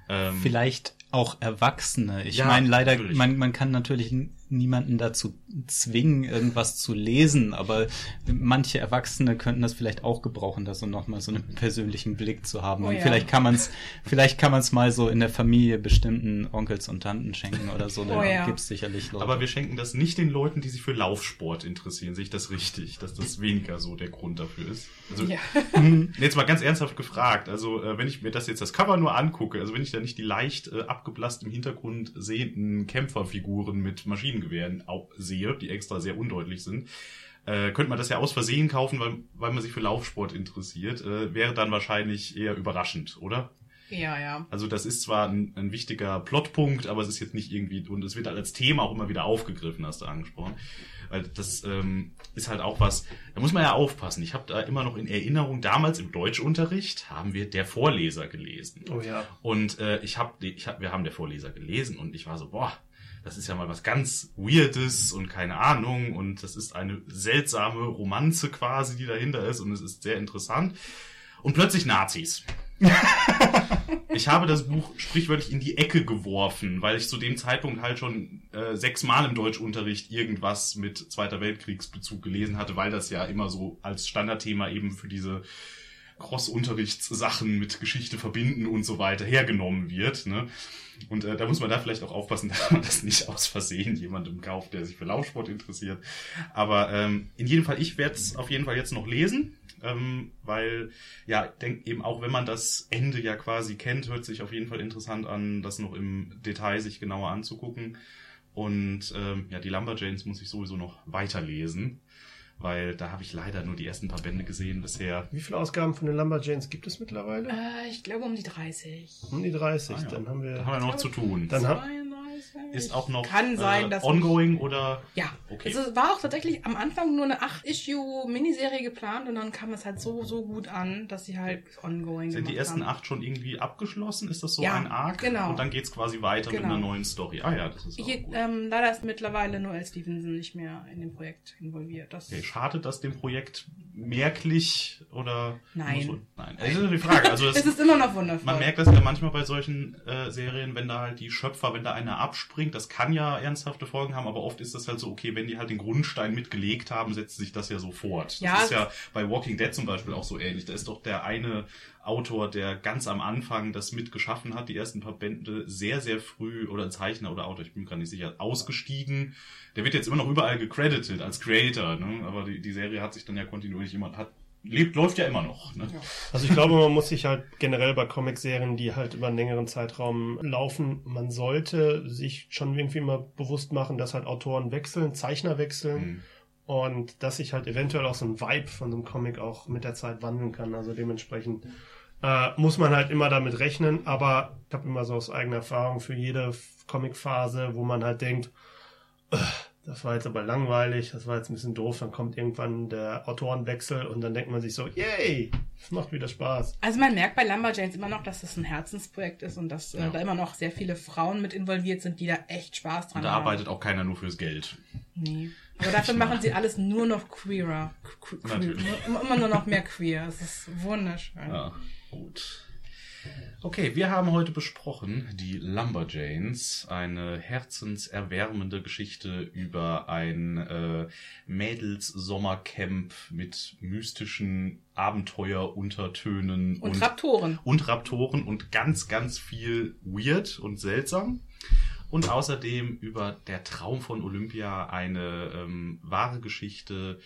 Ähm,
Vielleicht auch Erwachsene. Ich
Ja,
meine, leider,
natürlich.
man, man kann natürlich niemanden dazu zwingen, irgendwas zu lesen, aber manche Erwachsene könnten das vielleicht auch gebrauchen, da so nochmal so einen persönlichen Blick zu haben.
Oh
und
ja.
vielleicht kann man es, vielleicht kann man es mal so in der Familie bestimmten Onkels und Tanten schenken oder so. Da
Oh ja.
gibt's sicherlich Leute.
Aber wir schenken das nicht den Leuten, die sich für Laufsport interessieren. Sehe ich das richtig, dass das weniger so der Grund dafür ist? Also
Ja.
jetzt mal ganz ernsthaft gefragt. Also äh, wenn ich mir das jetzt das Cover nur angucke, also wenn ich da nicht die leicht äh, abgeblasst im Hintergrund sehenden Kämpferfiguren mit Maschinengewehren auch sehe, die extra sehr undeutlich sind, äh, könnte man das ja aus Versehen kaufen, weil, weil man sich für Laufsport interessiert. Äh, wäre dann wahrscheinlich eher überraschend, oder?
Ja, ja.
Also das ist zwar ein, ein wichtiger Plotpunkt, aber es ist jetzt nicht irgendwie, und es wird halt als Thema auch immer wieder aufgegriffen, hast du angesprochen. Weil das ähm, ist halt auch was, da muss man ja aufpassen. Ich habe da immer noch in Erinnerung, damals im Deutschunterricht haben wir der Vorleser gelesen.
Oh ja.
Und äh, ich habe, ich hab, wir haben der Vorleser gelesen und ich war so, boah, das ist ja mal was ganz Weirdes und keine Ahnung und das ist eine seltsame Romanze quasi, die dahinter ist und es ist sehr interessant. Und plötzlich Nazis. Ich habe das Buch sprichwörtlich in die Ecke geworfen, weil ich zu dem Zeitpunkt halt schon äh, sechsmal im Deutschunterricht irgendwas mit Zweiter Weltkriegsbezug gelesen hatte, weil das ja immer so als Standardthema eben für diese Cross-Unterrichtssachen mit Geschichte verbinden und so weiter hergenommen wird. Ne? Und äh, da muss man da vielleicht auch aufpassen, dass man das nicht aus Versehen jemandem kauft, der sich für Laufsport interessiert. Aber ähm, in jedem Fall, ich werde es auf jeden Fall jetzt noch lesen, ähm, weil ja, denk eben auch, wenn man das Ende ja quasi kennt, hört sich auf jeden Fall interessant an, das noch im Detail sich genauer anzugucken. Und ähm, ja, die Lumberjanes muss ich sowieso noch weiterlesen, weil da habe ich leider nur die ersten paar Bände gesehen bisher.
Wie viele Ausgaben von den Lumberjanes gibt es mittlerweile?
Äh, ich glaube um die 30.
Um die 30.
Ah, ja.
Dann haben
Da
wir.
haben wir noch zu tun.
Dann haben,
32.
ist auch noch
Kann sein,
äh,
dass
ongoing oder
Ja,
Okay.
also es war auch tatsächlich am Anfang nur eine 8-Issue-Miniserie geplant und dann kam es halt so, so gut an, dass sie halt ongoing
sind die ersten
haben.
acht schon irgendwie abgeschlossen? Ist das so
Ja,
ein Arc?
genau.
Und dann geht's quasi weiter mit
Genau.
einer neuen Story. Ah ja, das ist auch
Hier,
gut.
ähm, leider ist mittlerweile Noel Stevenson nicht mehr in dem Projekt involviert. Das
Okay, schadet das dem Projekt merklich oder?
Nein.
Muss- Nein. Das ist die Frage. Also das,
es ist immer noch wundervoll.
man merkt das ja manchmal bei solchen äh, Serien, wenn da halt die Schöpfer, wenn da einer abspringt, das kann ja ernsthafte Folgen haben, aber oft ist das halt so, okay, wenn die halt den Grundstein mitgelegt haben, setzt sich das ja so fort.
Ja,
das ist ja bei Walking Dead zum Beispiel auch so ähnlich. Da ist doch der eine Autor, der ganz am Anfang das mitgeschaffen hat, die ersten paar Bände sehr, sehr früh, oder ein Zeichner oder Autor, ich bin mir gar nicht sicher, ausgestiegen. Der wird jetzt immer noch überall gecredited als Creator, ne? aber die, die Serie hat sich dann ja kontinuierlich immer, hat, lebt, läuft ja immer noch. Ne?
Also ich glaube, man muss sich halt generell bei Comicserien, die halt über einen längeren Zeitraum laufen, man sollte sich schon irgendwie mal bewusst machen, dass halt Autoren wechseln, Zeichner wechseln
Mhm.
und dass sich halt eventuell auch so ein Vibe von so einem Comic auch mit der Zeit wandeln kann. Also dementsprechend äh, muss man halt immer damit rechnen, aber ich habe immer so aus eigener Erfahrung für jede Comicphase, wo man halt denkt, äh, das war jetzt aber langweilig, das war jetzt ein bisschen doof, dann kommt irgendwann der Autorenwechsel und dann denkt man sich so, yay, es macht wieder Spaß.
Also man merkt bei Lumberjanes immer noch, dass das ein Herzensprojekt ist und dass
Ja.
äh, da immer noch sehr viele Frauen mit involviert sind, die da echt Spaß dran
Und da
haben.
arbeitet auch keiner nur fürs Geld.
Nee. Aber dafür machen sie alles nur noch queerer. Que- que-
Natürlich.
Immer nur noch mehr queer. Es ist wunderschön.
Ja, gut. Okay, wir haben heute besprochen die Lumberjanes, eine herzenserwärmende Geschichte über ein äh, Mädels-Sommercamp mit mystischen Abenteueruntertönen
Und Raptoren.
und Raptoren und ganz, ganz viel weird und seltsam. Und außerdem über Der Traum von Olympia, eine ähm, wahre Geschichte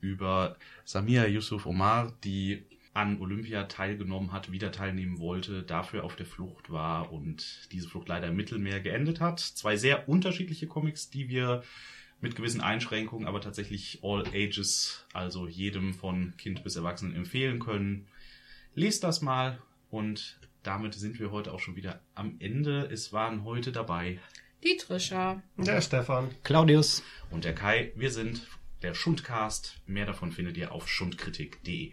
über Samia Yusuf Omar, die an Olympia teilgenommen hat, wieder teilnehmen wollte, dafür auf der Flucht war und diese Flucht leider im Mittelmeer geendet hat. Zwei sehr unterschiedliche Comics, die wir mit gewissen Einschränkungen, aber tatsächlich all ages, also jedem von Kind bis Erwachsenen empfehlen können. Lest das mal und damit sind wir heute auch schon wieder am Ende. Es waren heute dabei
Die Trisha.
Der Stefan.
Claudius.
und der Kai. Wir sind der Schundcast. Mehr davon findet ihr auf schundkritik.de.